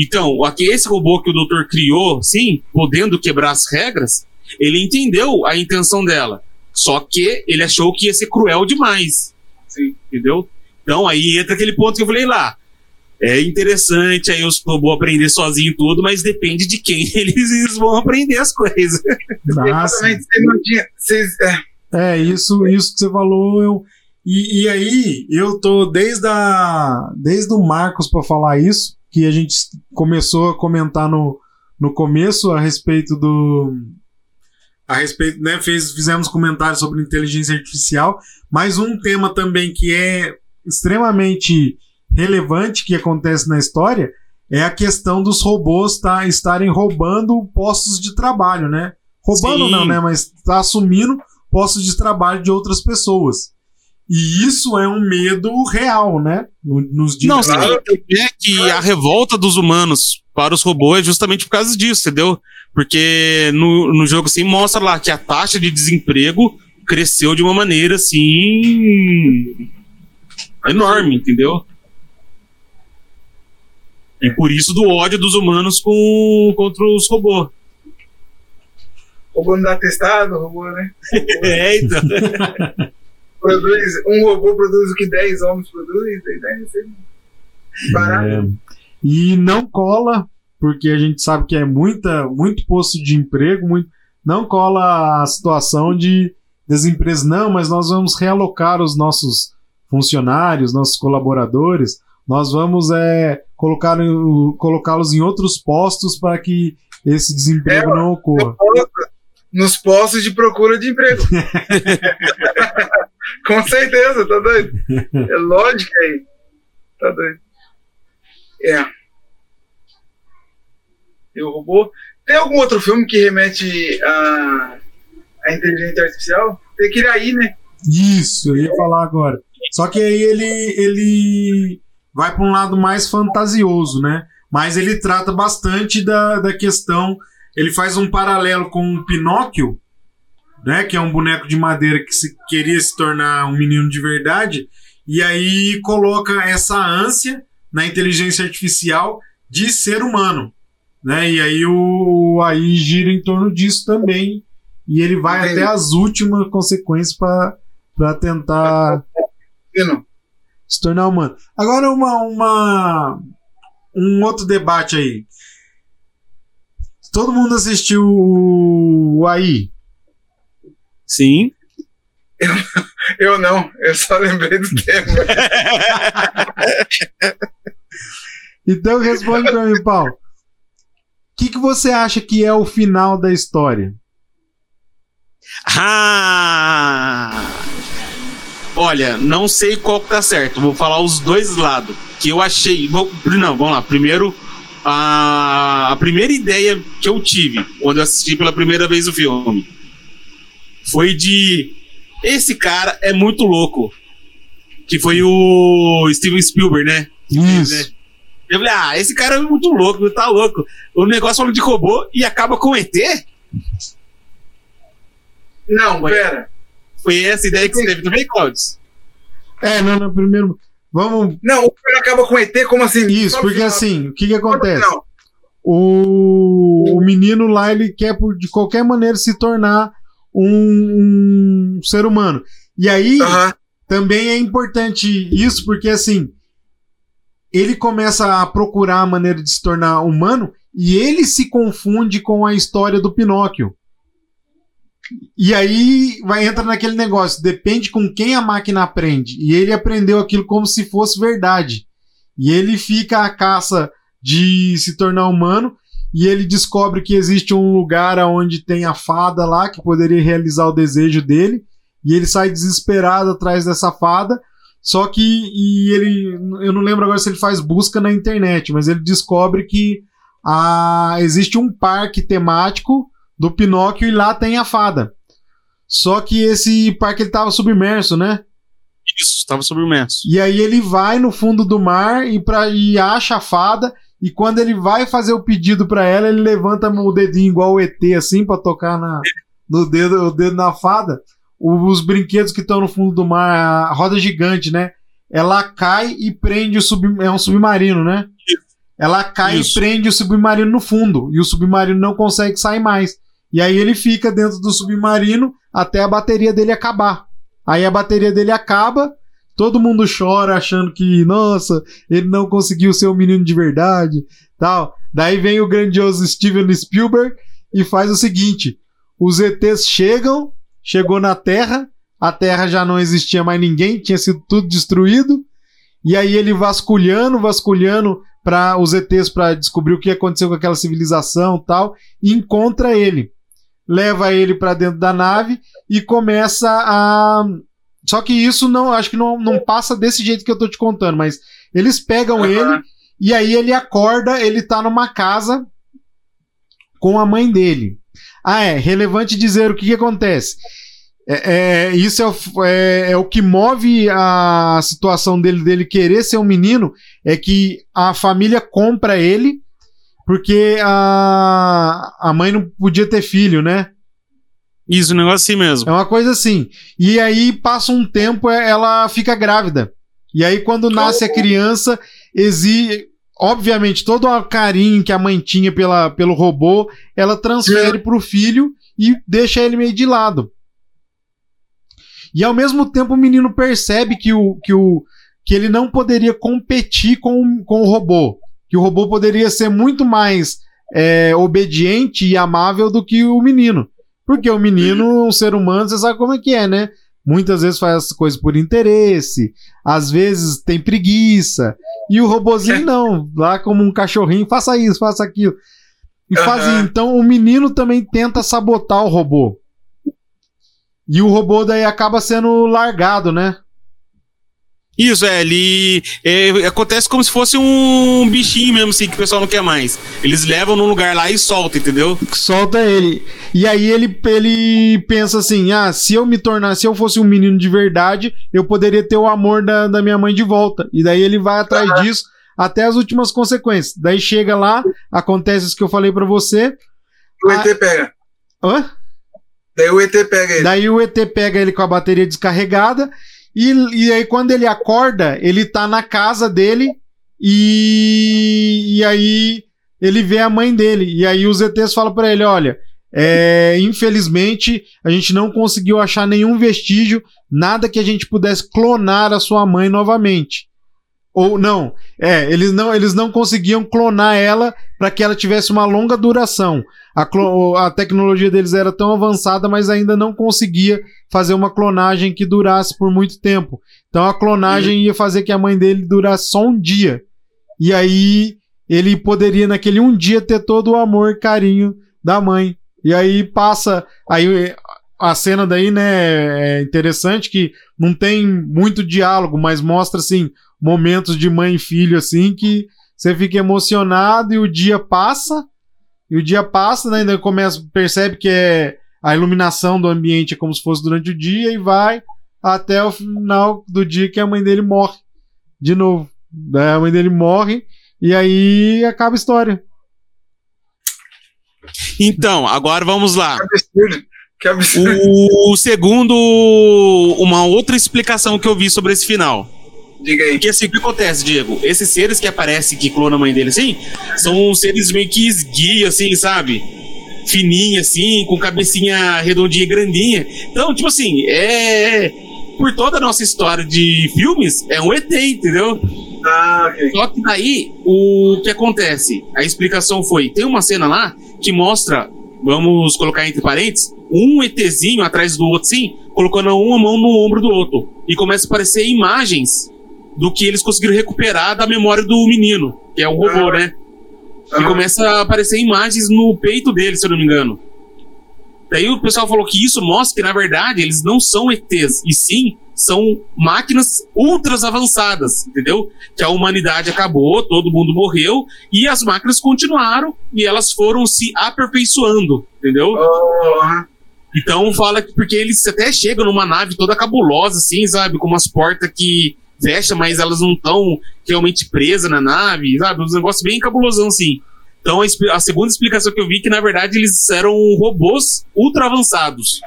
Então, aqui esse robô que o doutor criou, sim, podendo quebrar as regras, ele entendeu a intenção dela. Só que ele achou que ia ser cruel demais. Sim. Entendeu? Então aí entra aquele ponto que eu falei lá. É interessante aí os robôs aprender sozinho tudo, mas depende de quem eles vão aprender as coisas. Nossa. Exatamente, vocês não tinham. Vocês, é, É, isso, isso que você falou, eu. E, e aí, eu tô desde, a, desde o Marcos para falar isso, que a gente começou a comentar no, no começo a respeito do. A respeito, né? Fez, fizemos comentários sobre inteligência artificial, mas um tema também que é extremamente relevante que acontece na história é a questão dos robôs tá, estarem roubando postos de trabalho, né? Roubando Sim. não, né? Mas tá assumindo postos de trabalho de outras pessoas. E isso é um medo real, né? No- Nos dias Não, que entender que a revolta dos humanos para os robôs é justamente por causa disso, entendeu? Porque no, no jogo assim mostra lá que a taxa de desemprego cresceu de uma maneira assim enorme, entendeu? E por isso do ódio dos humanos com, contra os robôs. robô não dá testado, robô, né? É, então. Produz, um robô produz o que 10 homens produzem, né? Barato. É. E não cola, porque a gente sabe que é muita, muito posto de emprego, muito, não cola a situação de das empresas, não, mas nós vamos realocar os nossos funcionários, nossos colaboradores, nós vamos é, colocar colocá-los em outros postos para que esse desemprego não ocorra. Nos postos de procura de emprego. Com certeza, tá doido? É lógica aí. Tá doido. É. E o robô. Tem algum outro filme que remete a, a inteligência artificial? Tem aquele aí, né? Isso, eu ia falar agora. Só que aí ele, ele vai para um lado mais fantasioso, né? Mas ele trata bastante da, da questão. Ele faz um paralelo com o Pinóquio, né? Que é um boneco de madeira que se, queria se tornar um menino de verdade. E aí coloca essa ânsia na inteligência artificial de ser humano. Né? E aí o aí gira em torno disso também. E ele vai Entendi. até as últimas consequências para tentar se tornar humano. Agora uma, uma um outro debate aí. Todo mundo assistiu o AI? Sim. Eu não, eu só lembrei do tema. Então responde pra mim, Paulo. O que, que você acha que é o final da história? Ah! Olha, não sei qual que tá certo. Vou falar os dois lados. Que eu achei. Vou- não, vamos lá. Primeiro, a, a primeira ideia que eu tive quando eu assisti pela primeira vez o filme foi de. Esse cara é muito louco. Que foi o Steven Spielberg, né? Isso. Eu falei, ah, esse cara é muito louco, tá louco. O negócio falando de robô e acaba com ET? Não, Foi- pera. Foi essa ideia que você teve também, Claudio? É, não, não, primeiro. Vamos. Não, o filme acaba com ET, como assim? Isso, porque assim, o que, que acontece? O, o menino lá, ele quer por, de qualquer maneira se tornar um, um ser humano. E aí, também é importante isso, porque assim, ele começa a procurar a maneira de se tornar humano e ele se confunde com a história do Pinóquio. E aí vai entrar naquele negócio, depende com quem a máquina aprende. E ele aprendeu aquilo como se fosse verdade. E ele fica à caça de se tornar humano e ele descobre que existe um lugar onde tem a fada lá que poderia realizar o desejo dele e ele sai desesperado atrás dessa fada. Só que e ele, eu não lembro agora se ele faz busca na internet, mas ele descobre que ah, existe um parque temático do Pinóquio e lá tem a fada. Só que esse parque ele tava submerso, né? Isso, estava submerso. E aí ele vai no fundo do mar e, pra, e acha a fada. E quando ele vai fazer o pedido pra ela, ele levanta o dedinho igual o ET, assim, pra tocar na, no dedo, o dedo na fada. O- os brinquedos que estão no fundo do mar, a roda gigante, né? Ela cai e prende o sub, é um submarino, né? Ela cai Isso. e prende o submarino no fundo. E o submarino não consegue sair mais. E aí ele fica dentro do submarino até a bateria dele acabar. Aí a bateria dele acaba, todo mundo chora achando que, nossa, ele não conseguiu ser um menino de verdade, tal. Daí vem o grandioso Steven Spielberg e faz o seguinte: os ETs chegam, chegou na Terra, a Terra já não existia mais ninguém, tinha sido tudo destruído. E aí ele vasculhando, vasculhando para os ETs para descobrir o que aconteceu com aquela civilização, tal, e encontra ele. Leva ele para dentro da nave e começa a só que isso não, acho que não, não passa desse jeito que eu tô te contando, mas eles pegam Aham. ele e aí ele acorda, ele tá numa casa com a mãe dele. Ah, é, relevante dizer o que, que acontece. É, é, isso é, o- é- é o que move a situação dele, dele querer ser um menino, é que a família compra ele, porque a, a mãe não podia ter filho, né? Isso, um negócio assim mesmo. É uma coisa assim. E aí passa um tempo, é- ela fica grávida. E aí quando nasce a criança, exige, obviamente, todo o carinho que a mãe tinha pela, pelo robô, ela transfere pro filho e deixa ele meio de lado. E ao mesmo tempo o menino percebe que, o, que, o, que ele não poderia competir com, o- com o robô. Que o robô poderia ser muito mais é, obediente e amável do que o menino. Porque o menino, um ser humano, você sabe como é que é, né? Muitas vezes faz as coisas por interesse, às vezes tem preguiça. E o robozinho não, lá como um cachorrinho, faça isso, faça aquilo. E faz Aham. então o menino também tenta sabotar o robô. E o robô daí acaba sendo largado, né? Isso, é, ele. é, acontece como se fosse um bichinho mesmo, assim, que o pessoal não quer mais. Eles levam num lugar lá e soltam, entendeu? Solta ele. E aí ele, ele pensa assim: ah, se eu me tornar, se eu fosse um menino de verdade, eu poderia ter o amor da, da minha mãe de volta. E daí ele vai atrás disso até as últimas consequências. Daí chega lá, acontece isso que eu falei pra você. O ET pega. Hã? Daí o ET pega ele. Daí o ET pega ele com a bateria descarregada. E, e aí, quando ele acorda, ele tá na casa dele. E, e aí ele vê a mãe dele. E aí os ETs falam pra ele: olha. é, infelizmente, a gente não conseguiu achar nenhum vestígio, nada que a gente pudesse clonar a sua mãe novamente. Ou não, é, eles não, eles não conseguiam clonar ela para que ela tivesse uma longa duração. A, a tecnologia deles era tão avançada, mas ainda não conseguia fazer uma clonagem que durasse por muito tempo. Então a clonagem ia fazer que a mãe dele durasse só um dia. E aí ele poderia naquele um dia ter todo o amor e carinho da mãe. E aí passa, aí a cena daí, né, é interessante que não tem muito diálogo, mas mostra assim momentos de mãe e filho assim que você fica emocionado e o dia passa. E o dia passa, né, ainda começa, percebe que é a iluminação do ambiente é como se fosse durante o dia e vai até o final do dia que a mãe dele morre de novo. Daí a mãe dele morre e aí acaba a história. Então, agora vamos lá. Que absurdo. O segundo, uma outra explicação que eu vi sobre esse final. Diga aí. Porque assim, o que acontece, Diego? Esses seres que aparecem que clonam a mãe dele assim, são seres meio que esguios, assim, sabe? Fininho, assim, com cabecinha redondinha e grandinha. Então, tipo assim, é. Por toda a nossa história de filmes, é um ET, entendeu? Ah, ok. Só que daí, o que acontece? A explicação foi: tem uma cena lá que mostra, vamos colocar entre parênteses, um ETzinho atrás do outro, sim, colocando uma mão no ombro do outro. E começa a aparecer imagens do que eles conseguiram recuperar da memória do menino, que é o robô, né? E começa a aparecer imagens no peito dele, se eu não me engano. Daí o pessoal falou que isso mostra que, na verdade, eles não são ETs, e sim são máquinas ultras avançadas, entendeu? Que a humanidade acabou, todo mundo morreu, e as máquinas continuaram e elas foram se aperfeiçoando, entendeu? Então fala que porque eles até chegam numa nave toda cabulosa, assim, sabe? Com umas portas que fecham, mas elas não estão realmente presas na nave, sabe? Uns negócios bem cabulosão, assim. Então a, a segunda explicação que eu vi é que, na verdade, eles eram robôs ultra avançados.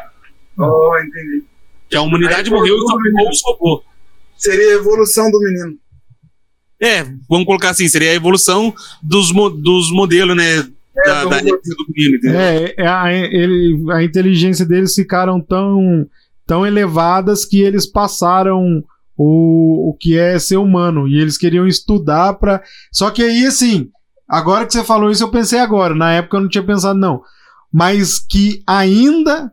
Oh, entendi. Que a humanidade morreu e só ficou os robôs. Seria a evolução do menino. É, vamos colocar assim, seria a evolução dos, mo- dos modelos, né? da, do da robô. do menino, entendeu? É, é a, ele, a inteligência deles ficaram tão, tão elevadas que eles passaram o, o que é ser humano. E eles queriam estudar pra. Só que aí, assim, agora que você falou isso, eu pensei agora. Na época eu não tinha pensado, não. Mas que ainda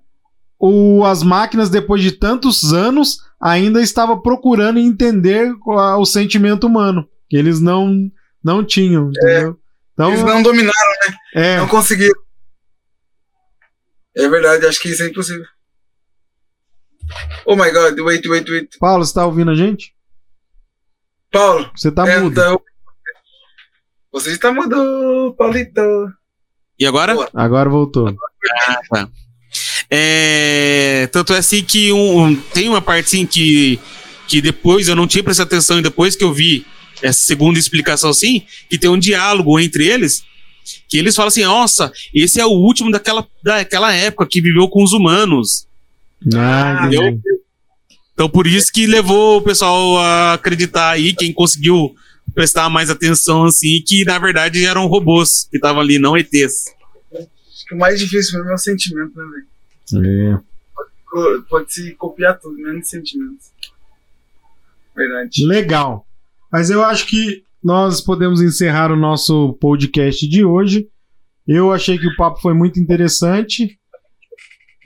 o, as máquinas, depois de tantos anos, ainda estava procurando entender o sentimento humano. Que eles não, não tinham, entendeu? Então, Eles não dominaram, né? é, Não conseguiram. É verdade, acho que isso é impossível. Oh my god, wait, wait, wait. Paulo, você tá ouvindo a gente? Paulo, Você tá mudo. então. Você está mudo, Paulito. E agora? Boa. Agora voltou. Ah, tá. É, tanto é assim que um, um- tem uma parte assim que, que depois eu não tinha prestado atenção e depois que eu vi essa segunda explicação assim, que tem um diálogo entre eles, que eles falam assim, nossa, esse é o último daquela, daquela época que viveu com os humanos. Ah, Entendeu? Então por isso que levou o pessoal a acreditar aí, quem conseguiu prestar mais atenção assim, que na verdade eram robôs que estavam ali, não ETs. Acho que o mais difícil mesmo é o sentimento, né, velho? É. Co- Pode se copiar tudo, menos sentimentos. Verdade. Legal. Mas eu acho que nós podemos encerrar o nosso podcast de hoje. Eu achei que o papo foi muito interessante.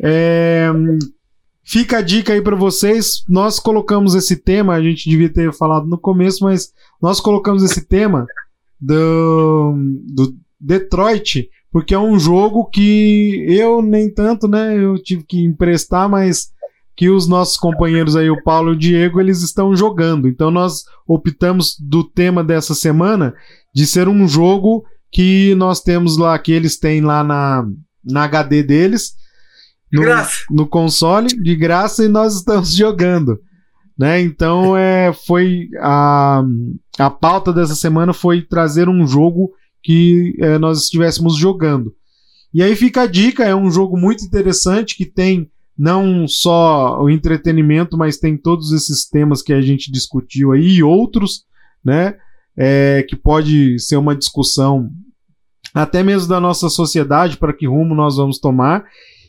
É, Fica a dica aí para vocês. Nós colocamos esse tema, a gente devia ter falado no começo, mas nós colocamos esse tema do, do Detroit, porque é um jogo que eu nem tanto, né? Eu tive que emprestar, mas que os nossos companheiros aí, o Paulo e o Diego, eles estão jogando. Então nós optamos do tema dessa semana de ser um jogo que nós temos lá, que eles têm lá na, na HD deles, no, no console, de graça, e nós estamos jogando. Né? Então é, foi a, a pauta dessa semana foi trazer um jogo que é, nós estivéssemos jogando. E aí fica a dica, é um jogo muito interessante que tem não só o entretenimento, mas tem todos esses temas que a gente discutiu aí e outros, né? É, que pode ser uma discussão até mesmo da nossa sociedade, para que rumo nós vamos tomar.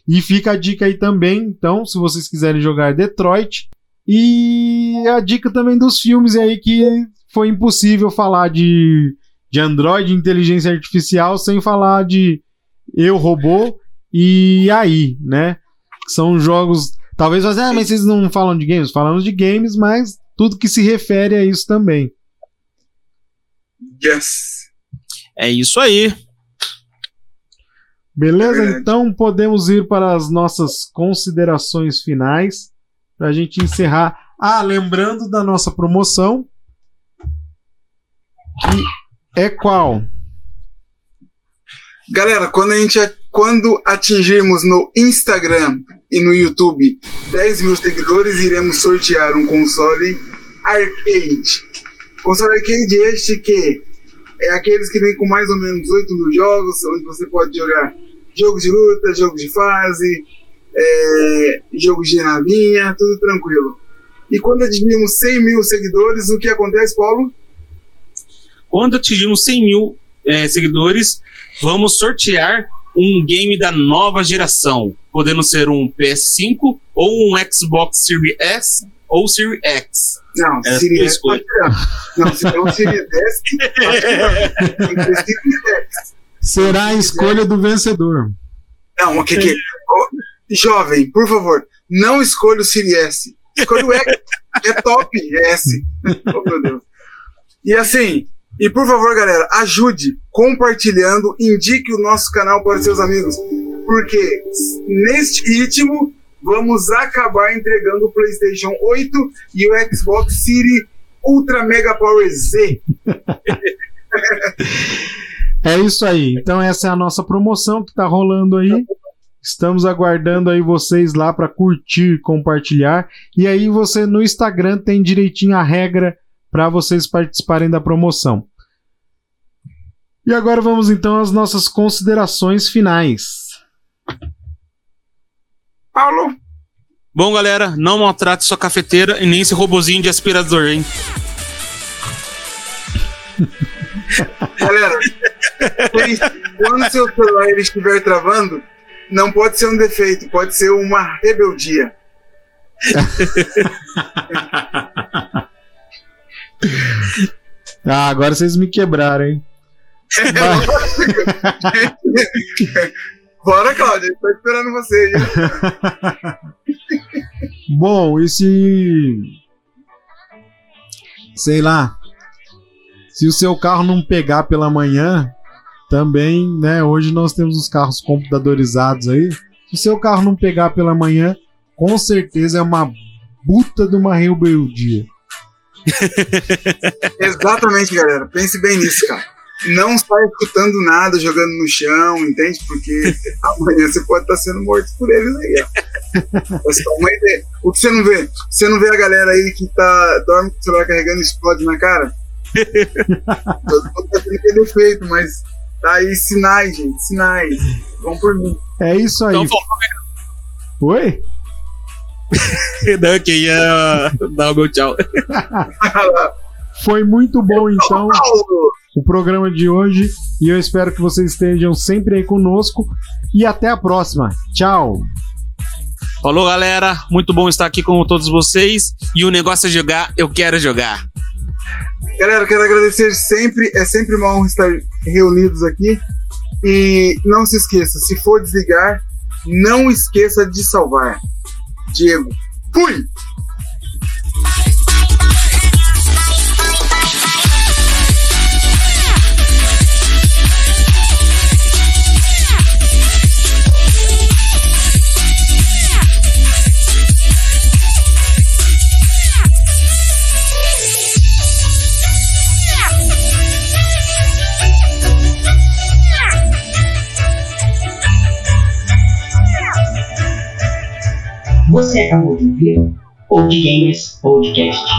E fica a dica aí também, então, se vocês quiserem jogar Detroit. E a dica também dos filmes aí que foi impossível falar de, de Android, inteligência artificial, sem falar de Eu Robô e aí, né? São jogos. Talvez você, ah, mas vocês não falam de games? Falamos de games, mas tudo que se refere a isso também. Yes. É isso aí. Beleza? Verdade. Então podemos ir para as nossas considerações finais para a gente encerrar. Ah, lembrando da nossa promoção. Que é qual? Galera, quando a gente quando atingirmos no Instagram e no YouTube 10 mil seguidores, iremos sortear um console arcade. Console arcade este que é aqueles que vem com mais ou menos 8 mil jogos, onde você pode jogar jogos de luta, jogos de fase, é, jogos de navinha, tudo tranquilo. E quando atingirmos 100 mil seguidores, o que acontece, Paulo? Quando atingirmos 100 mil eh, seguidores, vamos sortear um game da nova geração, podendo ser um PS5 ou um Xbox Series S ou Series X. Não, É, Series eu S. escolho. Não, se for um Series S, tem que ser S. Será a escolha do vencedor. Não, o que que. Ô, jovem, por favor, não escolha o Series S. Escolha o X. É top, é S. Oh, meu Deus. E assim, e por favor, galera, ajude compartilhando, indique o nosso canal para seus amigos. Porque neste ritmo, vamos acabar entregando o PlayStation 8 e o Xbox Series Ultra Mega Power Z. É isso aí. Então essa é a nossa promoção que tá rolando aí. Estamos aguardando aí vocês lá para curtir, compartilhar. E aí você no Instagram tem direitinho a regra para vocês participarem da promoção. E agora vamos então às nossas considerações finais. Paulo, Bom, galera, não maltrate sua cafeteira e nem esse robozinho de aspirador, hein? Galera, quando seu celular estiver travando, não pode ser um defeito, pode ser uma rebeldia. Ah, agora vocês me quebraram, hein? Bora, Cláudia, tô esperando você. Bom, e se. Sei lá. Se o seu carro não pegar pela manhã, também, né? Hoje nós temos os carros computadorizados aí. Se o seu carro não pegar pela manhã, com certeza é uma puta de uma rebeldia. Exatamente, galera. Pense bem nisso, cara. Não sai escutando nada, jogando no chão, entende? Porque amanhã você pode estar sendo morto por eles aí. ó. É só uma ideia. O que você não vê? Você não vê a galera aí que tá, dorme com o celular carregando e explode na cara? Todo mundo tá tendo aquele efeito, mas tá aí sinais, gente, sinais. Vão por mim. É isso aí. Então, bom, Oi? não, que ia dar o meu tchau. Foi muito bom, então, o programa de hoje. E eu espero que vocês estejam sempre aí conosco. E até a próxima. Tchau. Falou, galera. Muito bom estar aqui com todos vocês. E o negócio é jogar, eu quero jogar. Galera, quero agradecer sempre, é sempre uma honra estar reunidos aqui. E não se esqueça, se for desligar, não esqueça de salvar. Diego, fui! Você acabou de ouvir Games Podcast.